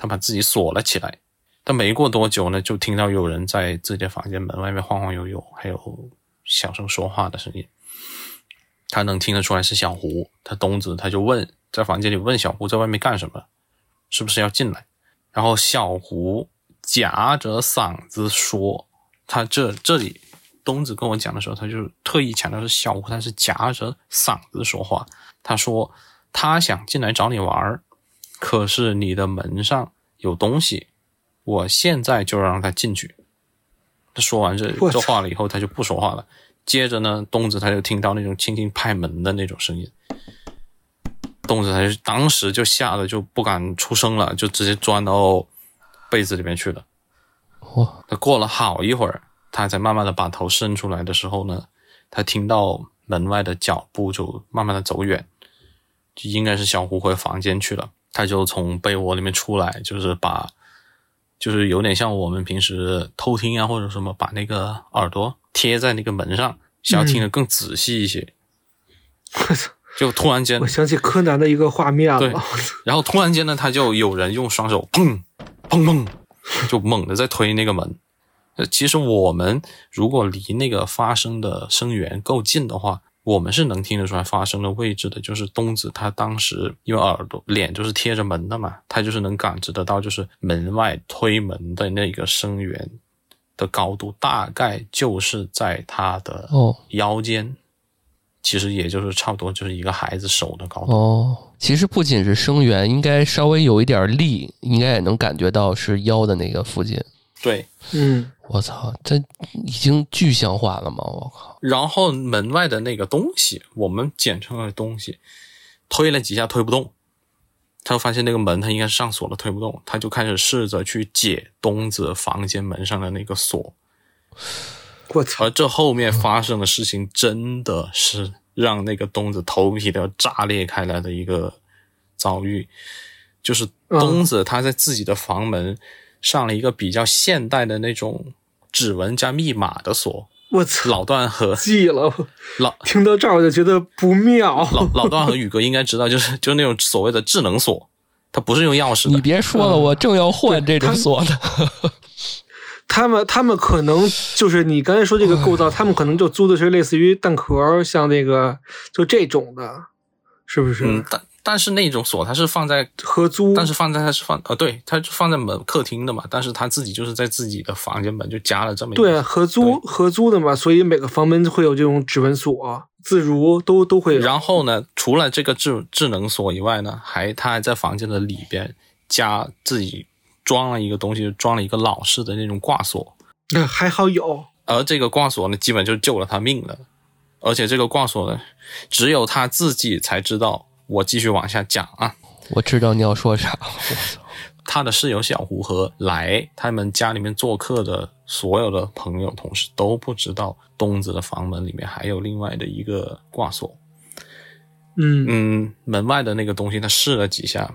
S3: 他把自己锁了起来。但没过多久呢，就听到有人在自己的房间门外面晃晃悠悠，还有小声说话的声音。他能听得出来是小胡，他东子他就问，在房间里问小胡在外面干什么，是不是要进来？然后小胡夹着嗓子说，他这这里东子跟我讲的时候，他就特意强调是小胡，他是夹着嗓子说话。他说他想进来找你玩儿，可是你的门上有东西，我现在就让他进去。他说完这这话了以后，他就不说话了。接着呢，东子他就听到那种轻轻拍门的那种声音，东子他就当时就吓得就不敢出声了，就直接钻到被子里面去了。
S1: 哇，
S3: 他过了好一会儿，他才慢慢的把头伸出来的时候呢，他听到门外的脚步就慢慢的走远，就应该是小胡回房间去了。他就从被窝里面出来，就是把，就是有点像我们平时偷听啊或者什么，把那个耳朵贴在那个门上，想要听得更仔细一些。
S2: 我操！
S3: 就突然间
S2: 我，想起柯南的一个画面
S3: 对
S2: 了，
S3: 然后突然间呢，他就有人用双手砰砰砰，就猛地在推那个门。呃，其实我们如果离那个发声的声源够近的话，我们是能听得出来发声的位置的。就是东子他当时因为耳朵脸就是贴着门的嘛，他就是能感知得到，就是门外推门的那个声源的高度，大概就是在他的
S1: 哦
S3: 腰间，其实也就是差不多就是一个孩子手的高度。
S1: 哦，其实不仅是声源，应该稍微有一点力，应该也能感觉到是腰的那个附近。
S3: 对，
S2: 嗯，
S1: 我操，这已经具象化了吗？我靠！
S3: 然后门外的那个东西，我们简称的东西，推了几下推不动，他就发现那个门他应该是上锁了，推不动，他就开始试着去解东子房间门上的那个锁。
S2: 我操！
S3: 而这后面发生的事情，真的是让那个东子头皮都要炸裂开来的一个遭遇。就是东子他在自己的房门上了一个比较现代的那种指纹加密码的锁。
S2: 我操！
S3: 老段和
S2: 记了，
S3: 老
S2: 听到这儿我就觉得不妙。
S3: 老老段和宇哥应该知道，就是就是那种所谓的智能锁，它不是用钥匙的。
S1: 你别说了，我正要换这种锁呢。
S2: 他们他们可能就是你刚才说这个构造，他们可能就租的是类似于蛋壳，像那个就这种的，是不是？
S3: 嗯，但但是那种锁它是放在
S2: 合租，
S3: 但是放在它是放呃，对，它放在门客厅的嘛，但是他自己就是在自己的房间门就加了这么一个
S2: 对合租合租的嘛，所以每个房门会有这种指纹锁、自如都都会有。
S3: 然后呢，除了这个智智能锁以外呢，还他还在房间的里边加自己。装了一个东西，装了一个老式的那种挂锁，
S2: 那还好有。
S3: 而这个挂锁呢，基本就救了他命了。而且这个挂锁呢，只有他自己才知道。我继续往下讲啊，
S1: 我知道你要说啥。
S3: 他的室友小胡和来他们家里面做客的所有的朋友同事都不知道东子的房门里面还有另外的一个挂锁。
S2: 嗯
S3: 嗯，门外的那个东西，他试了几下。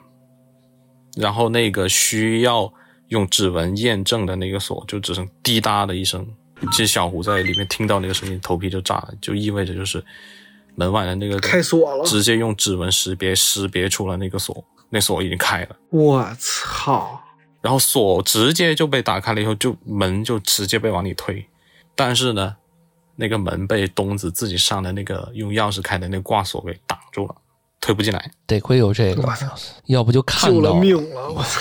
S3: 然后那个需要用指纹验证的那个锁就只剩滴答的一声，其实小胡在里面听到那个声音，头皮就炸了，就意味着就是门外的那个
S2: 开锁了，
S3: 直接用指纹识别识别出了那个锁，那锁已经开了。
S2: 我操！
S3: 然后锁直接就被打开了以后，就门就直接被往里推，但是呢，那个门被东子自己上的那个用钥匙开的那个挂锁给挡住了。推不进来，
S1: 得亏有这个，要不就看
S2: 到了命了。我操！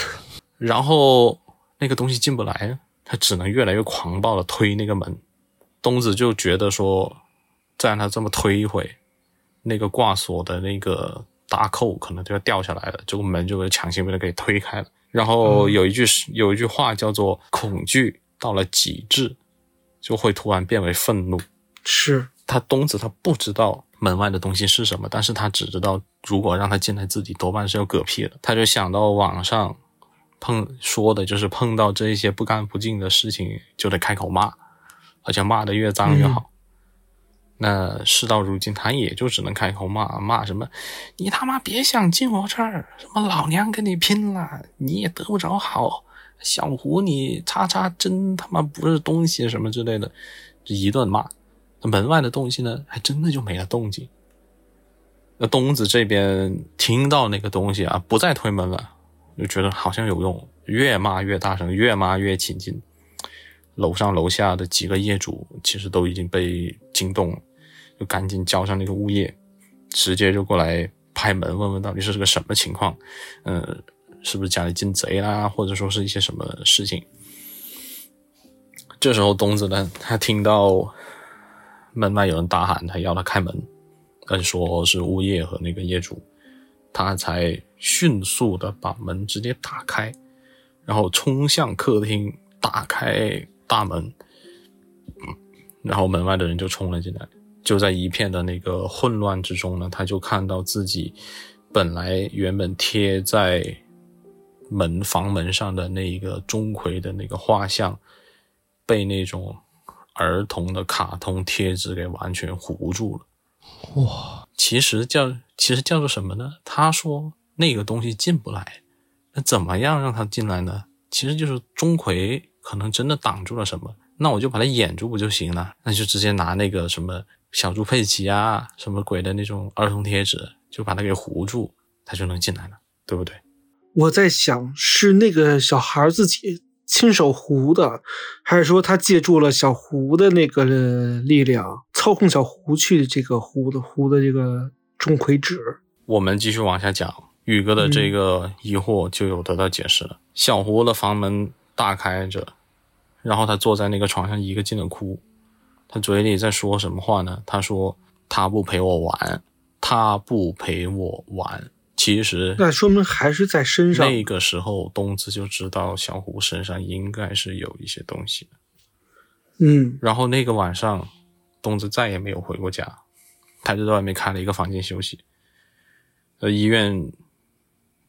S3: 然后那个东西进不来，他只能越来越狂暴的推那个门。东子就觉得说，再让他这么推一回，那个挂锁的那个搭扣可能就要掉下来了，这个门就会强行被他给推开了。然后有一句是有一句话叫做“恐惧到了极致，就会突然变为愤怒”。
S2: 是
S3: 他东子他不知道门外的东西是什么，但是他只知道。如果让他进来，自己多半是要嗝屁的。他就想到网上碰说的，就是碰到这一些不干不净的事情，就得开口骂，而且骂的越脏越好。那事到如今，他也就只能开口骂，骂什么？你他妈别想进我这儿！什么老娘跟你拼了，你也得不着好。小胡，你叉叉真他妈不是东西，什么之类的，这一顿骂。门外的东西呢，还真的就没了动静。那东子这边听到那个东西啊，不再推门了，就觉得好像有用，越骂越大声，越骂越起劲。楼上楼下的几个业主其实都已经被惊动了，就赶紧叫上那个物业，直接就过来拍门，问问到底是个什么情况，嗯，是不是家里进贼啦，或者说是一些什么事情。这时候东子呢，他听到门外有人大喊，他要他开门。跟说是物业和那个业主，他才迅速的把门直接打开，然后冲向客厅，打开大门，然后门外的人就冲了进来，就在一片的那个混乱之中呢，他就看到自己本来原本贴在门房门上的那一个钟馗的那个画像，被那种儿童的卡通贴纸给完全糊住了。
S1: 哇，
S3: 其实叫其实叫做什么呢？他说那个东西进不来，那怎么样让他进来呢？其实就是钟馗可能真的挡住了什么，那我就把它掩住不就行了？那就直接拿那个什么小猪佩奇啊，什么鬼的那种儿童贴纸，就把它给糊住，它就能进来了，对不对？
S2: 我在想，是那个小孩自己。亲手糊的，还是说他借助了小胡的那个力量，操控小胡去这个糊的糊的这个钟馗纸？
S3: 我们继续往下讲，宇哥的这个疑惑就有得到解释了。小胡的房门大开着，然后他坐在那个床上一个劲的哭，他嘴里在说什么话呢？他说：“他不陪我玩，他不陪我玩。”其实，
S2: 那说明还是在身上。
S3: 那个时候，东子就知道小虎身上应该是有一些东西
S2: 嗯，
S3: 然后那个晚上，东子再也没有回过家，他就在外面开了一个房间休息。呃，医院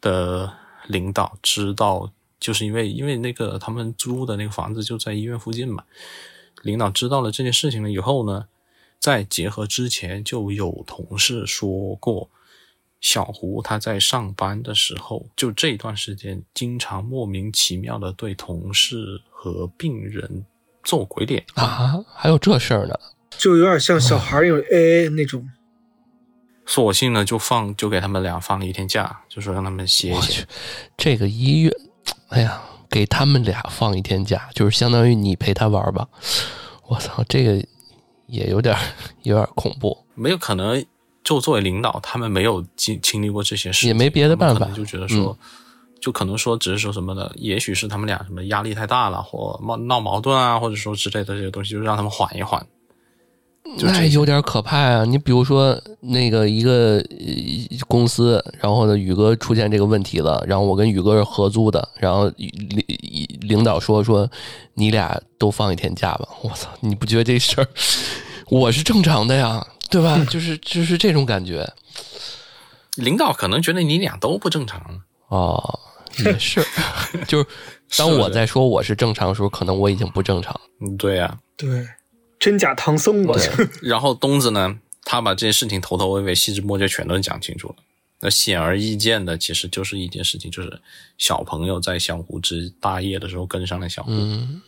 S3: 的领导知道，就是因为因为那个他们租的那个房子就在医院附近嘛，领导知道了这件事情了以后呢，在结合之前就有同事说过。小胡他在上班的时候，就这段时间，经常莫名其妙的对同事和病人做鬼脸
S1: 啊！还有这事儿呢，
S2: 就有点像小孩有 AA 那种。
S3: 索性呢，就放就给他们俩放了一天假，就说让他们歇歇。
S1: 这个医院，哎呀，给他们俩放一天假，就是相当于你陪他玩吧。我操，这个也有点有点恐怖。
S3: 没有可能。就作为领导，他们没有经经历过这些事，
S1: 也没别的办法，
S3: 就觉得说，就可能说只是说什么的，也许是他们俩什么压力太大了，或闹闹矛盾啊，或者说之类的这些东西，就让他们缓一缓。
S1: 那有点可怕啊！你比如说那个一个公司，然后呢，宇哥出现这个问题了，然后我跟宇哥是合租的，然后领领导说说你俩都放一天假吧。我操，你不觉得这事儿我是正常的呀？对吧？就是就是这种感觉，
S3: 领导可能觉得你俩都不正常
S1: 哦，也是，就是当我在说我是正常的时候，可能我已经不正常。
S3: 嗯，对呀，
S2: 对，真假唐僧嘛。
S3: 然后东子呢，他把这件事情头头尾尾、细枝末节全都讲清楚了。那显而易见的，其实就是一件事情，就是小朋友在小胡之大业的时候跟上了小胡，
S1: 嗯，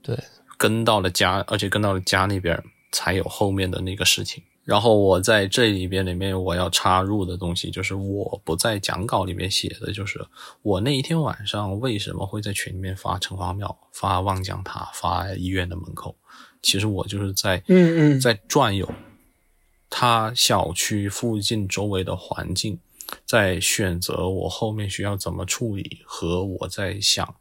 S1: 对，
S3: 跟到了家，而且跟到了家那边，才有后面的那个事情。然后我在这里边里面我要插入的东西，就是我不在讲稿里面写的，就是我那一天晚上为什么会在群里面发城隍庙、发望江塔、发医院的门口。其实我就是在
S2: 嗯嗯
S3: 在转悠他小区附近周围的环境，在选择我后面需要怎么处理，和我在想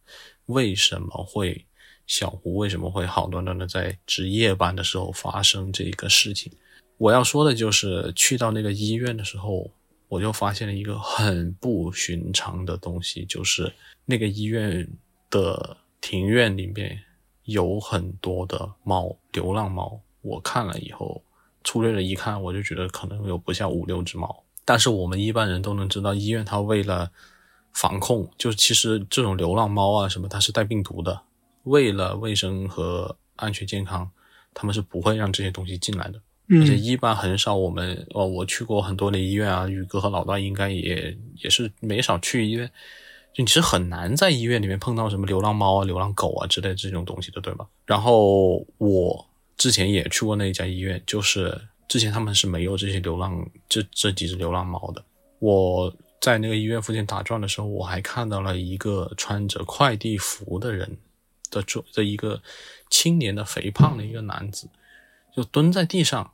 S3: 为什么会小胡为什么会好端端的在值夜班的时候发生这个事情。我要说的就是，去到那个医院的时候，我就发现了一个很不寻常的东西，就是那个医院的庭院里面有很多的猫，流浪猫。我看了以后，粗略的一看，我就觉得可能有不下五六只猫。但是我们一般人都能知道，医院它为了防控，就是其实这种流浪猫啊什么，它是带病毒的，为了卫生和安全健康，他们是不会让这些东西进来的。而且一般很少，我们哦，我去过很多的医院啊，宇哥和老大应该也也是没少去医院，就就你是很难在医院里面碰到什么流浪猫啊、流浪狗啊之类这种东西的，对吧？然后我之前也去过那一家医院，就是之前他们是没有这些流浪这这几只流浪猫的。我在那个医院附近打转的时候，我还看到了一个穿着快递服的人的这的一个青年的肥胖的一个男子。就蹲在地上，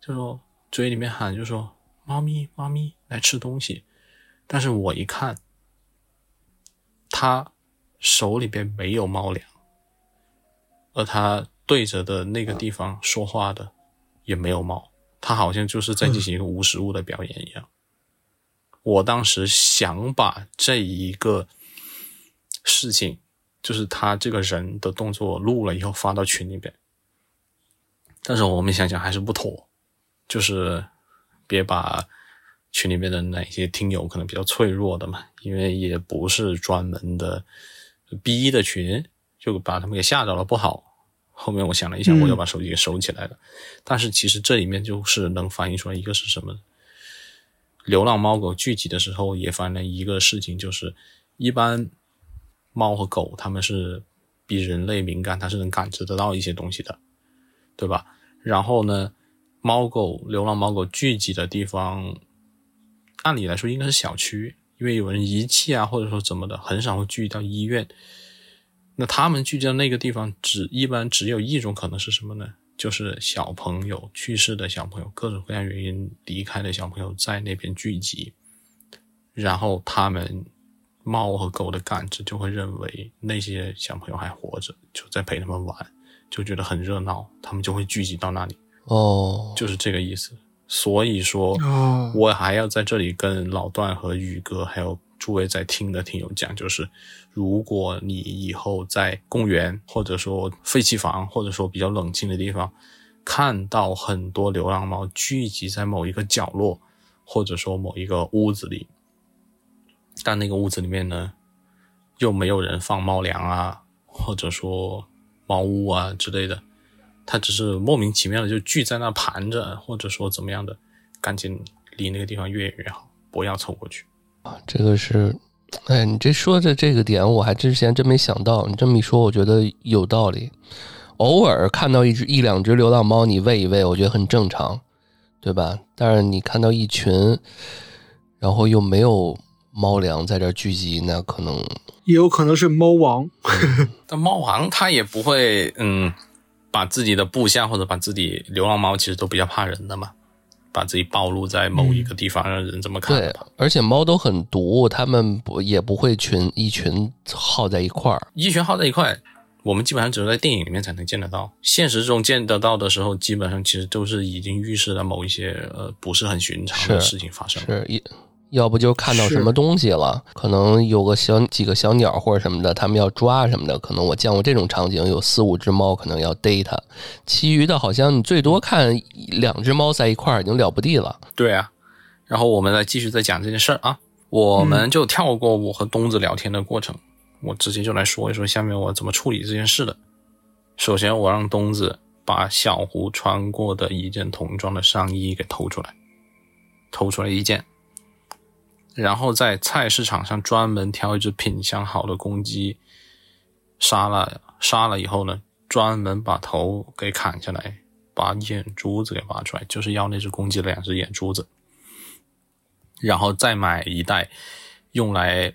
S3: 就说嘴里面喊，就说“猫咪，猫咪来吃东西”。但是我一看，他手里边没有猫粮，而他对着的那个地方说话的也没有猫，他好像就是在进行一个无实物的表演一样。我当时想把这一个事情，就是他这个人的动作录了以后发到群里边。但是我们想想还是不妥，就是别把群里面的哪些听友可能比较脆弱的嘛，因为也不是专门的 B 一的群，就把他们给吓着了不好。后面我想了一下，我又把手机给收起来了。但是其实这里面就是能反映出来一个是什么？流浪猫狗聚集的时候也反映了一个事情，就是一般猫和狗它们是比人类敏感，它是能感知得到一些东西的，对吧？然后呢，猫狗流浪猫狗聚集的地方，按理来说应该是小区，因为有人遗弃啊，或者说怎么的，很少会聚集到医院。那他们聚集到那个地方，只一般只有一种可能是什么呢？就是小朋友去世的小朋友，各种各样原因离开的小朋友在那边聚集，然后他们猫和狗的感知就会认为那些小朋友还活着，就在陪他们玩。就觉得很热闹，他们就会聚集到那里。
S1: 哦，
S3: 就是这个意思。所以说，我还要在这里跟老段和宇哥，还有诸位在听的听友讲，就是如果你以后在公园，或者说废弃房，或者说比较冷清的地方，看到很多流浪猫聚集在某一个角落，或者说某一个屋子里，但那个屋子里面呢，又没有人放猫粮啊，或者说猫屋啊之类的，它只是莫名其妙的就聚在那盘着，或者说怎么样的，赶紧离那个地方越远越好，不要凑过去。
S1: 啊这个是，哎，你这说的这个点，我还之前真没想到。你这么一说，我觉得有道理。偶尔看到一只一两只流浪猫，你喂一喂，我觉得很正常，对吧？但是你看到一群，然后又没有猫粮在这聚集，那可能
S2: 也有可能是猫王。
S3: 但猫王它也不会，嗯，把自己的部下或者把自己流浪猫，其实都比较怕人的嘛。把自己暴露在某一个地方，让人这么看。
S1: 对，而且猫都很毒，它们不也不会群一群耗在一块儿。
S3: 一群耗在一块，我们基本上只有在电影里面才能见得到。现实中见得到的时候，基本上其实都是已经预示了某一些呃不是很寻常的事情发生。
S1: 是一。要不就看到什么东西了，可能有个小几个小鸟或者什么的，他们要抓什么的，可能我见过这种场景，有四五只猫可能要逮它，其余的好像你最多看两只猫在一块儿已经了不地了。
S3: 对啊，然后我们来继续再讲这件事儿啊，我们就跳过我和东子聊天的过程，我直接就来说一说下面我怎么处理这件事的。首先，我让东子把小胡穿过的一件童装的上衣给偷出来，偷出来一件。然后在菜市场上专门挑一只品相好的公鸡，杀了杀了以后呢，专门把头给砍下来，把眼珠子给挖出来，就是要那只公鸡的两只眼珠子。然后再买一袋用来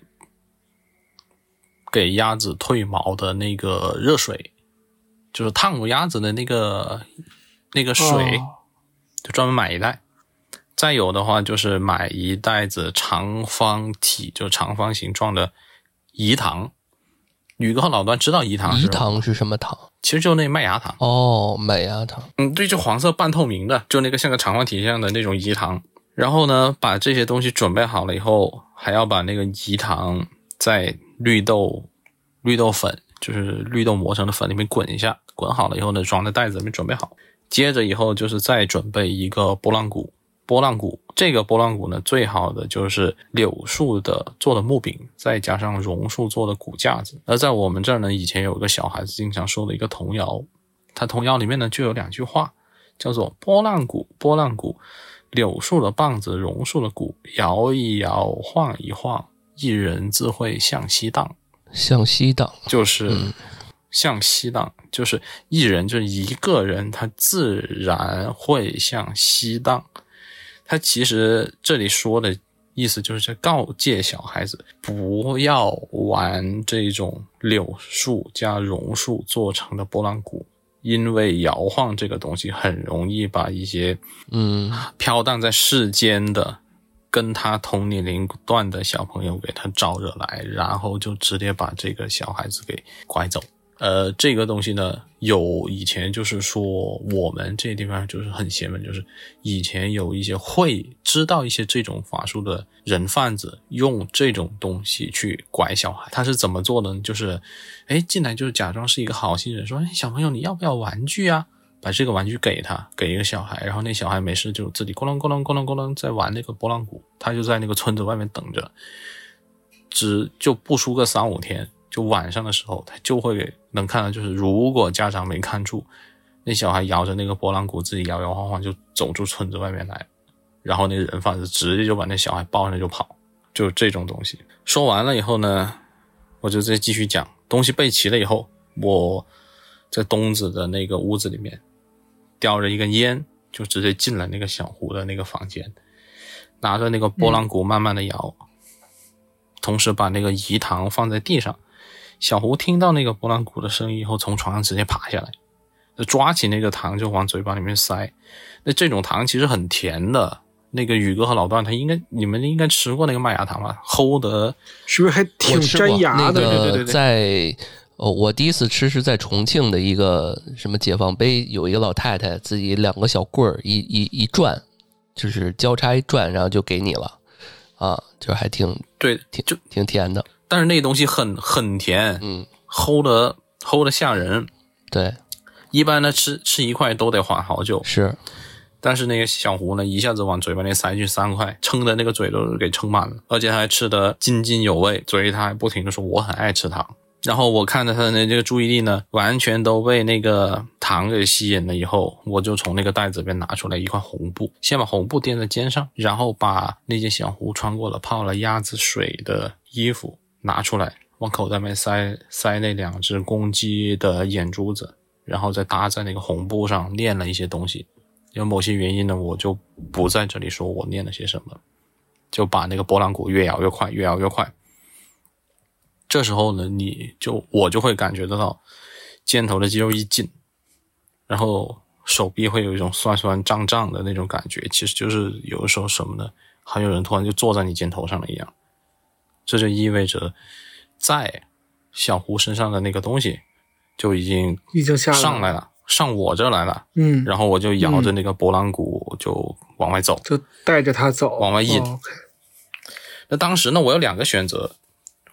S3: 给鸭子褪毛的那个热水，就是烫过鸭子的那个那个水，就专门买一袋。再有的话就是买一袋子长方体，就长方形状的饴糖。宇哥和老段知道饴糖
S1: 饴糖是什么糖？
S3: 其实就那麦芽糖。
S1: 哦，麦芽糖。
S3: 嗯，对，就黄色半透明的，就那个像个长方体一样的那种饴糖。然后呢，把这些东西准备好了以后，还要把那个饴糖在绿豆绿豆粉，就是绿豆磨成的粉里面滚一下，滚好了以后呢，装在袋子里面准备好。接着以后就是再准备一个拨浪鼓。拨浪鼓，这个波浪鼓呢，最好的就是柳树的做的木柄，再加上榕树做的骨架子。而在我们这儿呢，以前有一个小孩子经常说的一个童谣，他童谣里面呢就有两句话，叫做“波浪鼓，波浪鼓，柳树的棒子，榕树的鼓，摇一摇，晃一晃，一人自会向西荡。”
S1: 向西荡
S3: 就是向西荡，就是一人就是一个人，他自然会向西荡。他其实这里说的意思就是在告诫小孩子不要玩这种柳树加榕树做成的拨浪鼓，因为摇晃这个东西很容易把一些
S1: 嗯
S3: 飘荡在世间的跟他同年龄段的小朋友给他招惹来，然后就直接把这个小孩子给拐走。呃，这个东西呢，有以前就是说，我们这地方就是很邪门，就是以前有一些会知道一些这种法术的人贩子，用这种东西去拐小孩。他是怎么做的？就是，哎，进来就是假装是一个好心人，说，哎，小朋友你要不要玩具啊？把这个玩具给他，给一个小孩，然后那小孩没事就自己咕隆咕隆咕隆咕隆在玩那个拨浪鼓，他就在那个村子外面等着，只就不出个三五天。就晚上的时候，他就会能看到，就是如果家长没看住，那小孩摇着那个拨浪鼓，自己摇摇晃晃就走出村子外面来，然后那个人贩子直接就把那小孩抱上就跑，就这种东西。说完了以后呢，我就再继续讲。东西备齐了以后，我在东子的那个屋子里面叼着一根烟，就直接进了那个小胡的那个房间，拿着那个拨浪鼓慢慢的摇，同时把那个饴糖放在地上。小胡听到那个拨浪鼓的声音以后，从床上直接爬下来，就抓起那个糖就往嘴巴里面塞。那这种糖其实很甜的。那个宇哥和老段他应该你们应该吃过那个麦芽糖吧？齁的，
S2: 是不是还挺粘牙的？
S3: 对对对对。
S1: 在哦，我第一次吃是在重庆的一个什么解放碑，有一个老太太自己两个小棍儿一一一转，就是交叉一转，然后就给你了啊，就还挺
S3: 对，
S1: 挺
S3: 就
S1: 挺甜的。
S3: 但是那东西很很甜，
S1: 嗯，
S3: 齁的齁的吓人。
S1: 对，
S3: 一般呢吃吃一块都得缓好久。
S1: 是，
S3: 但是那个小胡呢，一下子往嘴巴里塞进三块，撑的那个嘴都给撑满了，而且还吃得津津有味，嘴里他还不停的说我很爱吃糖。然后我看着他的那这个注意力呢，完全都被那个糖给吸引了。以后我就从那个袋子里边拿出来一块红布，先把红布垫在肩上，然后把那件小胡穿过了泡了鸭子水的衣服拿出来，往口袋里面塞塞那两只公鸡的眼珠子，然后再搭在那个红布上念了一些东西。有某些原因呢，我就不在这里说我念了些什么，就把那个拨浪鼓越摇越快，越摇越快。这时候呢，你就我就会感觉得到肩头的肌肉一紧，然后手臂会有一种酸酸胀胀的那种感觉，其实就是有的时候什么呢？还有人突然就坐在你肩头上了一样，这就意味着在小胡身上的那个东西就已经
S2: 已经下
S3: 上来了，上我这来了。
S2: 嗯，
S3: 然后我就摇着那个拨浪鼓就往外走，
S2: 就带着他走，
S3: 往外引。那当时呢，我有两个选择，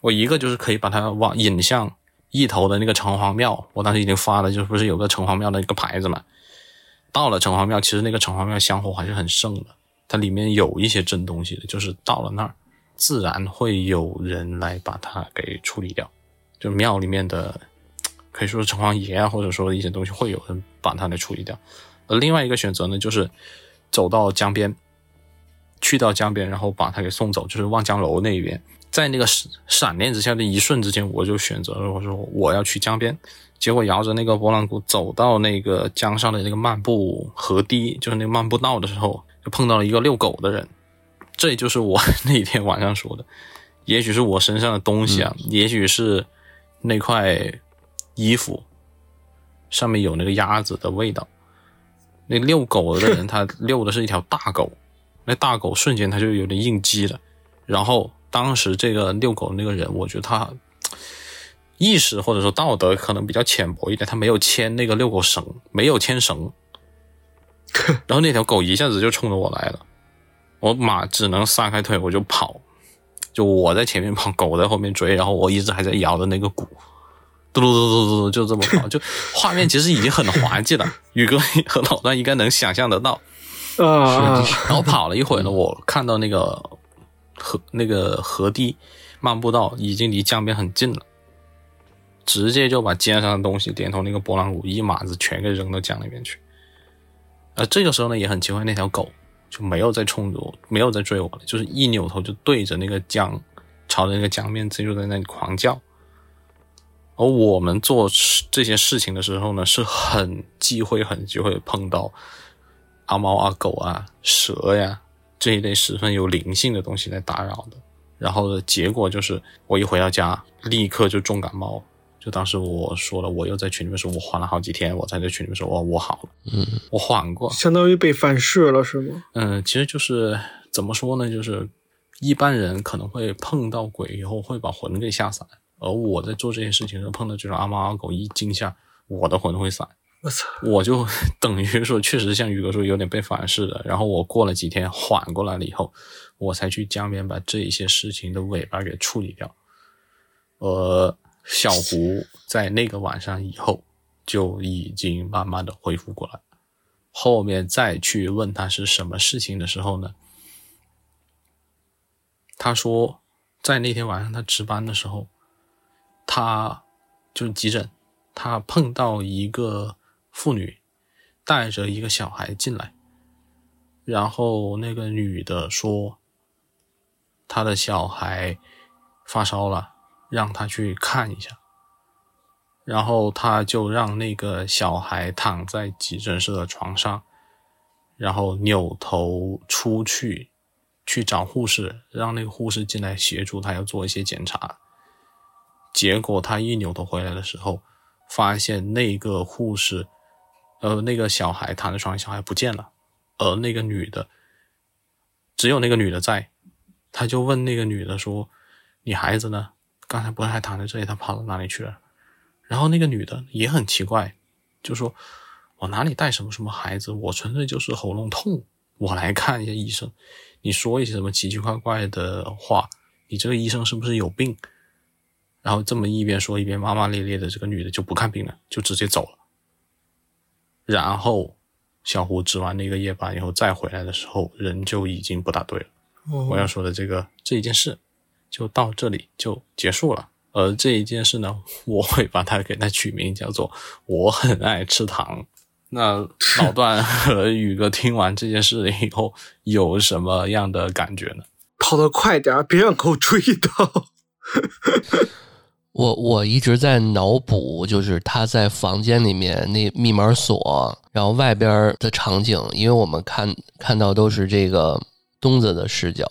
S3: 我一个就是可以把它往引向一头的那个城隍庙，我当时已经发了，就是不是有个城隍庙的一个牌子嘛？到了城隍庙，其实那个城隍庙香火还是很盛的，它里面有一些真东西的，就是到了那儿，自然会有人来把它给处理掉，就庙里面的可以说是城隍爷啊，或者说一些东西会有人把它给处理掉。而另外一个选择呢，就是走到江边，去到江边，然后把他给送走，就是望江楼那一边。在那个闪闪电之下的一瞬之间，我就选择了我说我要去江边。结果摇着那个拨浪鼓走到那个江上的那个漫步河堤，就是那个漫步道的时候，就碰到了一个遛狗的人。这就是我 那天晚上说的，也许是我身上的东西啊，也许是那块衣服上面有那个鸭子的味道。那遛狗的人他 遛的是一条大狗，那大狗瞬间他就有点应激了。然后当时这个遛狗的那个人，我觉得他意识或者说道德可能比较浅薄一点，他没有牵那个遛狗绳，没有牵绳，然后那条狗一下子就冲着我来了，我马只能撒开腿我就跑，就我在前面跑，狗在后面追，然后我一直还在摇着那个鼓。嘟噜嘟嘟嘟嘟，就这么跑，就画面其实已经很滑稽了。宇哥和老段应该能想象得到。
S2: 啊啊，
S3: 然后跑了一会儿呢，我看到那个河那个河堤漫步道已经离江边很近了，直接就把肩上的东西连同那个拨浪鼓一码子全给扔到江里面去。而这个时候呢，也很奇怪，那条狗就没有再冲着我，没有再追我了，就是一扭头就对着那个江，朝着那个江面，就在那里狂叫。而我们做这些事情的时候呢，是很忌讳、很忌讳碰到阿猫、阿狗啊、蛇呀这一类十分有灵性的东西来打扰的。然后的结果就是，我一回到家，立刻就重感冒。就当时我说了，我又在群里面说，我缓了好几天，我才在群里面说，我我好了，
S1: 嗯，
S3: 我缓过。
S2: 相当于被反噬了是吗？
S3: 嗯，其实就是怎么说呢？就是一般人可能会碰到鬼以后会把魂给吓散，而我在做这些事情的时候碰到这种阿猫阿狗一惊吓，我的魂会散。
S2: 我操，
S3: 我就 等于说，确实像宇哥说，有点被反噬了。然后我过了几天缓过来了以后，我才去江边把这一些事情的尾巴给处理掉。呃，小胡在那个晚上以后就已经慢慢的恢复过来。后面再去问他是什么事情的时候呢，他说在那天晚上他值班的时候，他就急诊，他碰到一个妇女带着一个小孩进来，然后那个女的说，她的小孩发烧了，让他去看一下。然后他就让那个小孩躺在急诊室的床上，然后扭头出去去找护士，让那个护士进来协助他要做一些检查。结果他一扭头回来的时候，发现那个护士，呃，那个小孩躺在床上，小孩不见了，而那个女的，只有那个女的在，他就问那个女的说：“你孩子呢？刚才不是还躺在这里，他跑到哪里去了？”然后那个女的也很奇怪，就说：“我哪里带什么什么孩子？我纯粹就是喉咙痛，我来看一下医生。你说一些什么奇奇怪怪的话，你这个医生是不是有病？”然后这么一边说一边骂骂咧咧的，这个女的就不看病了，就直接走了。然后小胡值完那个夜班以后再回来的时候，人就已经不大对了。
S2: 哦
S3: 我要说的这个这一件事，就到这里就结束了。而这一件事呢，我会把它给它取名叫做“我很爱吃糖”。那老段和宇哥听完这件事以后，有什么样的感觉呢？
S2: 跑得快点儿，别让狗追到。
S1: 我我一直在脑补，就是他在房间里面那密码锁，然后外边的场景，因为我们看看到都是这个东子的视角，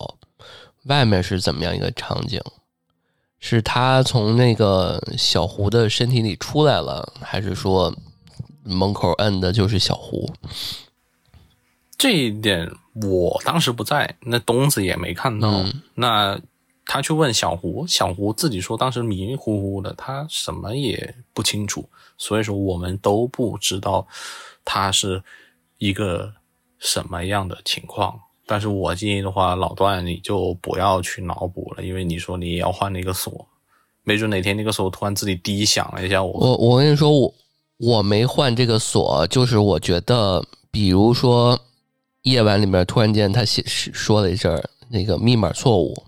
S1: 外面是怎么样一个场景？是他从那个小胡的身体里出来了，还是说门口摁的就是小胡？
S3: 这一点我当时不在，那东子也没看到。
S1: 嗯
S3: 那他去问小胡，小胡自己说当时迷迷糊糊的，他什么也不清楚，所以说我们都不知道他是一个什么样的情况。但是我建议的话，老段你就不要去脑补了，因为你说你也要换那个锁，没准哪天那个锁突然自己滴响了一下，我
S1: 我我跟你说，我我没换这个锁，就是我觉得，比如说夜晚里面突然间他写说了一声那个密码错误，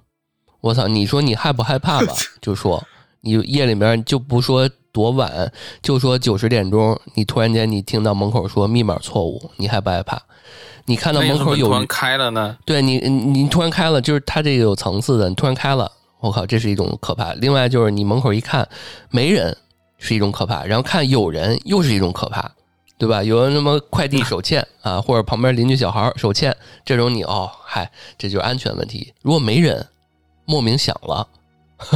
S1: 我操！你说你害不害怕吧？就说你夜里面就不说多晚，就说九十点钟，你突然间你听到门口说密码错误，你害不害怕？你看到门口有
S3: 要是突然开了呢？
S1: 对你，你你突然开了，就是它这个有层次的，你突然开了，我靠，这是一种可怕。另外就是你门口一看没人，是一种可怕，然后看有人又是一种可怕，对吧？有人什么快递手欠啊，或者旁边邻居小孩手欠，这种你哦，嗨，这就是安全问题。如果没人，莫名响了，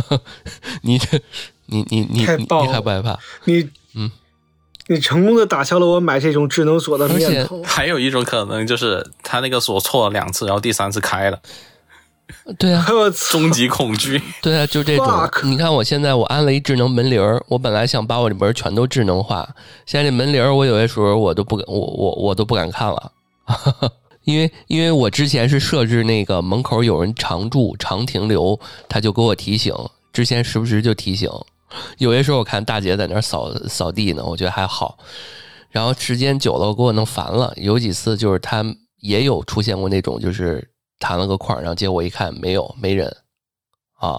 S1: 你这，你你你你
S2: 太爆了
S1: 你害不害怕？
S2: 你，
S1: 嗯，
S2: 你成功的打消了我买这种智能锁的念头。
S3: 还有一种可能就是他那个锁错了两次，然后第三次开了，
S1: 对啊，
S2: 我操！
S3: 终极恐惧。
S1: 对啊，就这种
S2: Fuck。
S1: 你看，我现在我安了一智能门铃儿，我本来想把我这门全都智能化，现在这门铃儿我有些时候我都不敢，我我我都不敢看了，因为因为我之前是设置那个门口有人常住常停留，他就给我提醒，之前时不时就提醒。有些时候我看大姐在那儿扫扫地呢，我觉得还好，然后时间久了给我弄烦了，有几次就是他也有出现过那种就是弹了个框，然后结果一看没有没人。啊，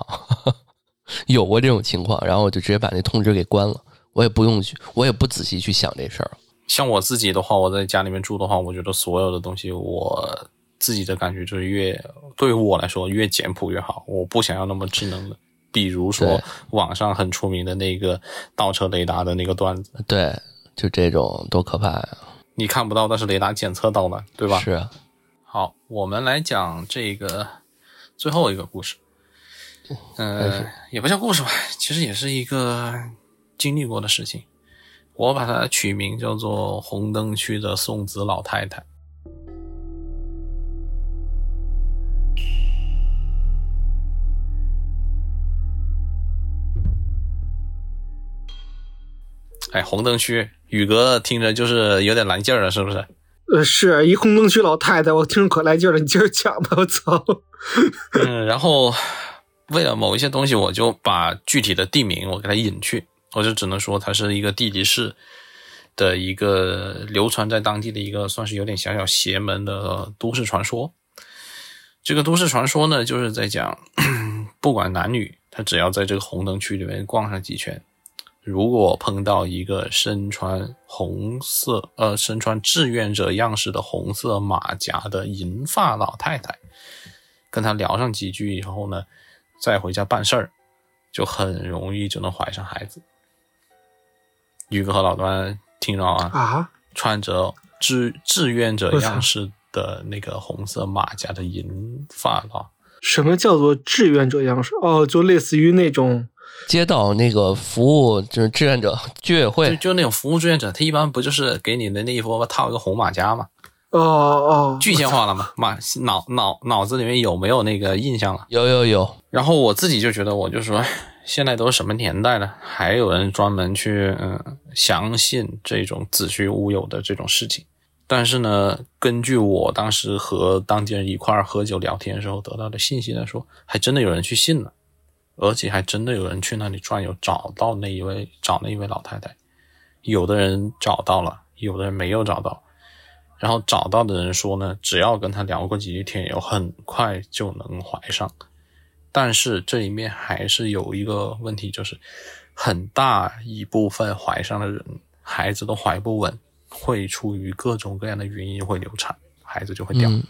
S1: 有过这种情况，然后我就直接把那通知给关了，我也不用去，我也不仔细去想这事儿。
S3: 像我自己的话，我在家里面住的话，我觉得所有的东西，我自己的感觉就是越对于我来说越简朴越好。我不想要那么智能的，比如说网上很出名的那个倒车雷达的那个段子，
S1: 对，就这种多可怕呀！
S3: 你看不到，但是雷达检测到了，对吧？
S1: 是啊，
S3: 好，我们来讲这个最后一个故事。呃，也不叫故事吧，其实也是一个经历过的事情。我把它取名叫做“红灯区的送子老太太”。哎，红灯区，宇哥听着就是有点来劲儿了，是不是？
S2: 呃，是一红灯区老太太，我听着可来劲儿了，你接着讲吧，我操！
S3: 嗯，然后为了某一些东西，我就把具体的地名我给它隐去，我就只能说它是一个地级市的一个流传在当地的一个算是有点小小邪门的都市传说。这个都市传说呢，就是在讲，不管男女，他只要在这个红灯区里面逛上几圈，如果碰到一个身穿红色呃身穿志愿者样式的红色马甲的银发老太太，跟她聊上几句以后呢，再回家办事儿，就很容易就能怀上孩子。宇哥和老段听着啊，
S2: 啊，
S3: 穿着志志愿者样式的那个红色马甲的银发老，
S2: 什么叫做志愿者样式？哦，就类似于那种
S1: 街道那个服务就是志愿者居委会，
S3: 就那种服务志愿者，他一般不就是给你的那一波套一个红马甲吗？
S2: 哦哦，
S3: 具象化了吗？马脑脑脑子里面有没有那个印象了？
S1: 有有有，
S3: 然后我自己就觉得，我就说，现在都是什么年代了，还有人专门去嗯相信这种子虚乌有的这种事情。但是呢，根据我当时和当地人一块儿喝酒聊天的时候得到的信息来说，还真的有人去信了，而且还真的有人去那里转悠，找到那一位找那一位老太太。有的人找到了，有的人没有找到。然后找到的人说呢，只要跟他聊过几句天友，很快就能怀上。但是这里面还是有一个问题，就是很大一部分怀上的人，孩子都怀不稳，会出于各种各样的原因会流产，孩子就会掉。
S1: 嗯，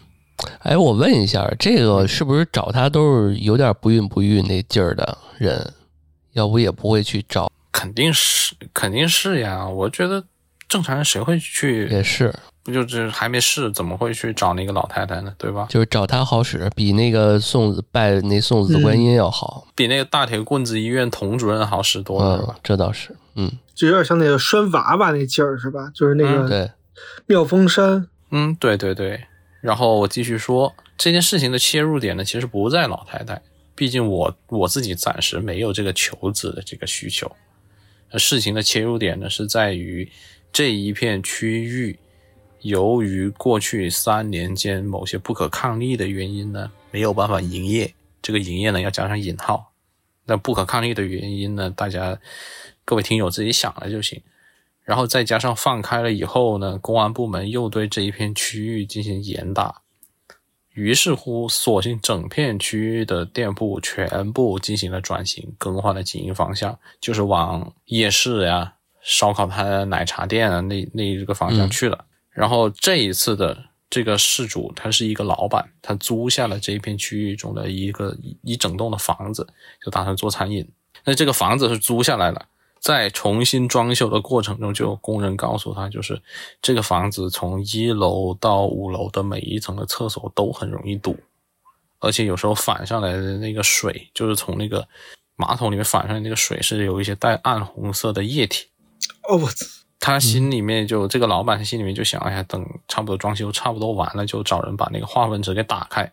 S1: 哎，我问一下，这个是不是找他都是有点不孕不育那劲儿的人？要不也不会去找。
S3: 肯定是，肯定是呀。我觉得正常人谁会去？
S1: 也是，
S3: 不就是还没试，怎么会去找那个老太太呢？对吧？
S1: 就是找他好使，比那个送子拜那送子观音要好，
S3: 比那个大铁棍子医院童主任好使多了？
S1: 这倒是，嗯，
S2: 就有点像那个拴娃娃那劲儿，是吧？就是那个
S1: 对，
S2: 妙峰山，
S3: 嗯，对对对。然后我继续说这件事情的切入点呢，其实不在老太太，毕竟我我自己暂时没有这个求子的这个需求。事情的切入点呢，是在于这一片区域，由于过去三年间某些不可抗力的原因呢，没有办法营业。这个营业呢，要加上引号。那不可抗力的原因呢，大家各位听友自己想了就行。然后再加上放开了以后呢，公安部门又对这一片区域进行严打。于是乎，索性整片区域的店铺全部进行了转型，更换了经营方向，就是往夜市呀、烧烤摊、奶茶店啊那那一个方向去了。然后这一次的这个事主，他是一个老板，他租下了这一片区域中的一个一整栋的房子，就打算做餐饮。那这个房子是租下来了。在重新装修的过程中，就有工人告诉他，就是这个房子从一楼到五楼的每一层的厕所都很容易堵，而且有时候反上来的那个水，就是从那个马桶里面反上来那个水是有一些带暗红色的液体。
S2: 哦，我操！
S3: 他心里面就这个老板，他心里面就想，哎呀，等差不多装修差不多完了，就找人把那个化粪池给打开，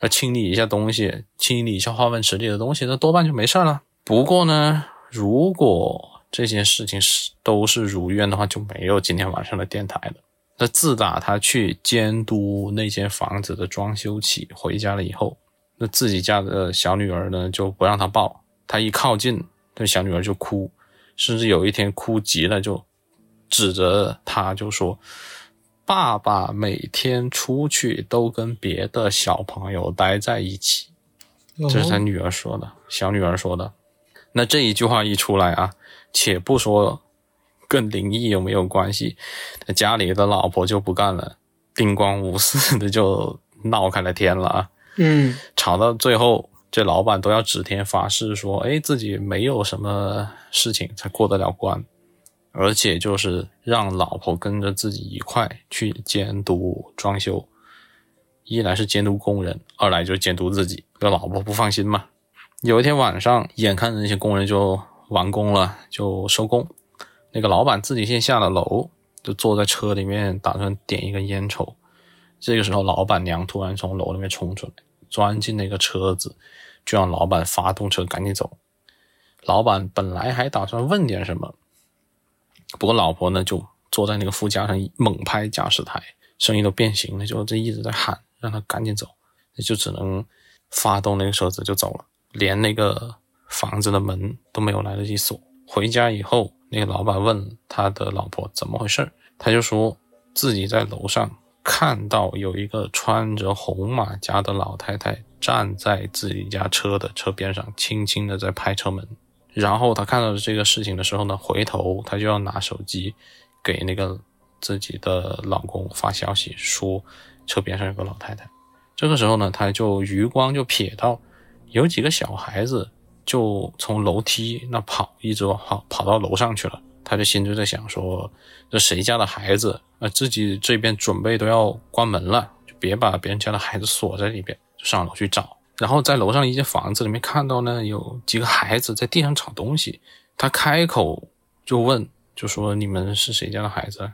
S3: 呃，清理一下东西，清理一下化粪池里的东西，那多半就没事了。不过呢。如果这件事情是都是如愿的话，就没有今天晚上的电台了。那自打他去监督那间房子的装修起，回家了以后，那自己家的小女儿呢就不让他抱，他一靠近，那小女儿就哭，甚至有一天哭急了，就指着他就说：“爸爸每天出去都跟别的小朋友待在一起。”这是他女儿说的，小女儿说的。那这一句话一出来啊，且不说跟灵异有没有关系，那家里的老婆就不干了，叮咣五四的就闹开了天了啊。
S2: 嗯，
S3: 吵到最后，这老板都要指天发誓说，哎，自己没有什么事情才过得了关，而且就是让老婆跟着自己一块去监督装修，一来是监督工人，二来就是监督自己，这老婆不放心嘛。有一天晚上，眼看着那些工人就完工了，就收工。那个老板自己先下了楼，就坐在车里面打算点一根烟抽。这个时候，老板娘突然从楼里面冲出来，钻进那个车子，就让老板发动车赶紧走。老板本来还打算问点什么，不过老婆呢就坐在那个副驾上猛拍驾驶台，声音都变形了，就这一直在喊让他赶紧走，那就只能发动那个车子就走了。连那个房子的门都没有来得及锁。回家以后，那个老板问他的老婆怎么回事他就说自己在楼上看到有一个穿着红马甲的老太太站在自己家车的车边上，轻轻的在拍车门。然后他看到这个事情的时候呢，回头他就要拿手机给那个自己的老公发消息，说车边上有个老太太。这个时候呢，他就余光就瞥到。有几个小孩子就从楼梯那跑，一直跑跑到楼上去了。他就心就在想说：这谁家的孩子？啊，自己这边准备都要关门了，就别把别人家的孩子锁在里边，就上楼去找。然后在楼上一间房子里面看到呢，有几个孩子在地上找东西。他开口就问，就说：“你们是谁家的孩子？”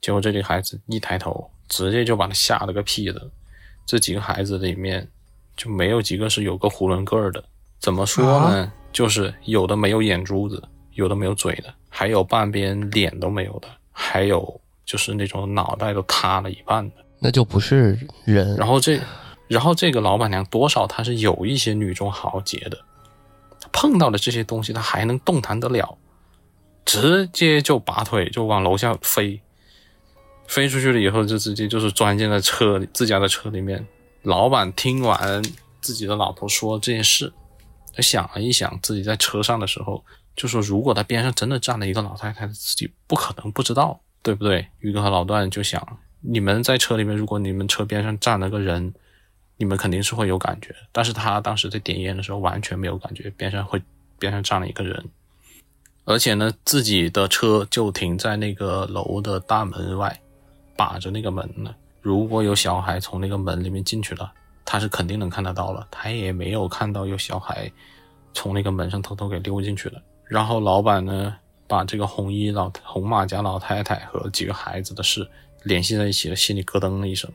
S3: 结果这里孩子一抬头，直接就把他吓了个屁的。这几个孩子里面。就没有几个是有个囫囵个儿的，怎么说呢？就是有的没有眼珠子，有的没有嘴的，还有半边脸都没有的，还有就是那种脑袋都塌了一半的，
S1: 那就不是人。
S3: 然后这，然后这个老板娘多少她是有一些女中豪杰的，碰到了这些东西她还能动弹得了，直接就拔腿就往楼下飞。飞出去了以后就直接就是钻进了车里自家的车里面。老板听完自己的老婆说这件事，他想了一想，自己在车上的时候就说：如果他边上真的站了一个老太太，自己不可能不知道，对不对？于哥和老段就想，你们在车里面，如果你们车边上站了个人，你们肯定是会有感觉。但是他当时在点烟的时候完全没有感觉，边上会边上站了一个人。而且呢，自己的车就停在那个楼的大门外，把着那个门呢。如果有小孩从那个门里面进去了，他是肯定能看得到了。他也没有看到有小孩从那个门上偷偷给溜进去了。然后老板呢，把这个红衣老红马甲老太太和几个孩子的事联系在一起了，心里咯噔了一声。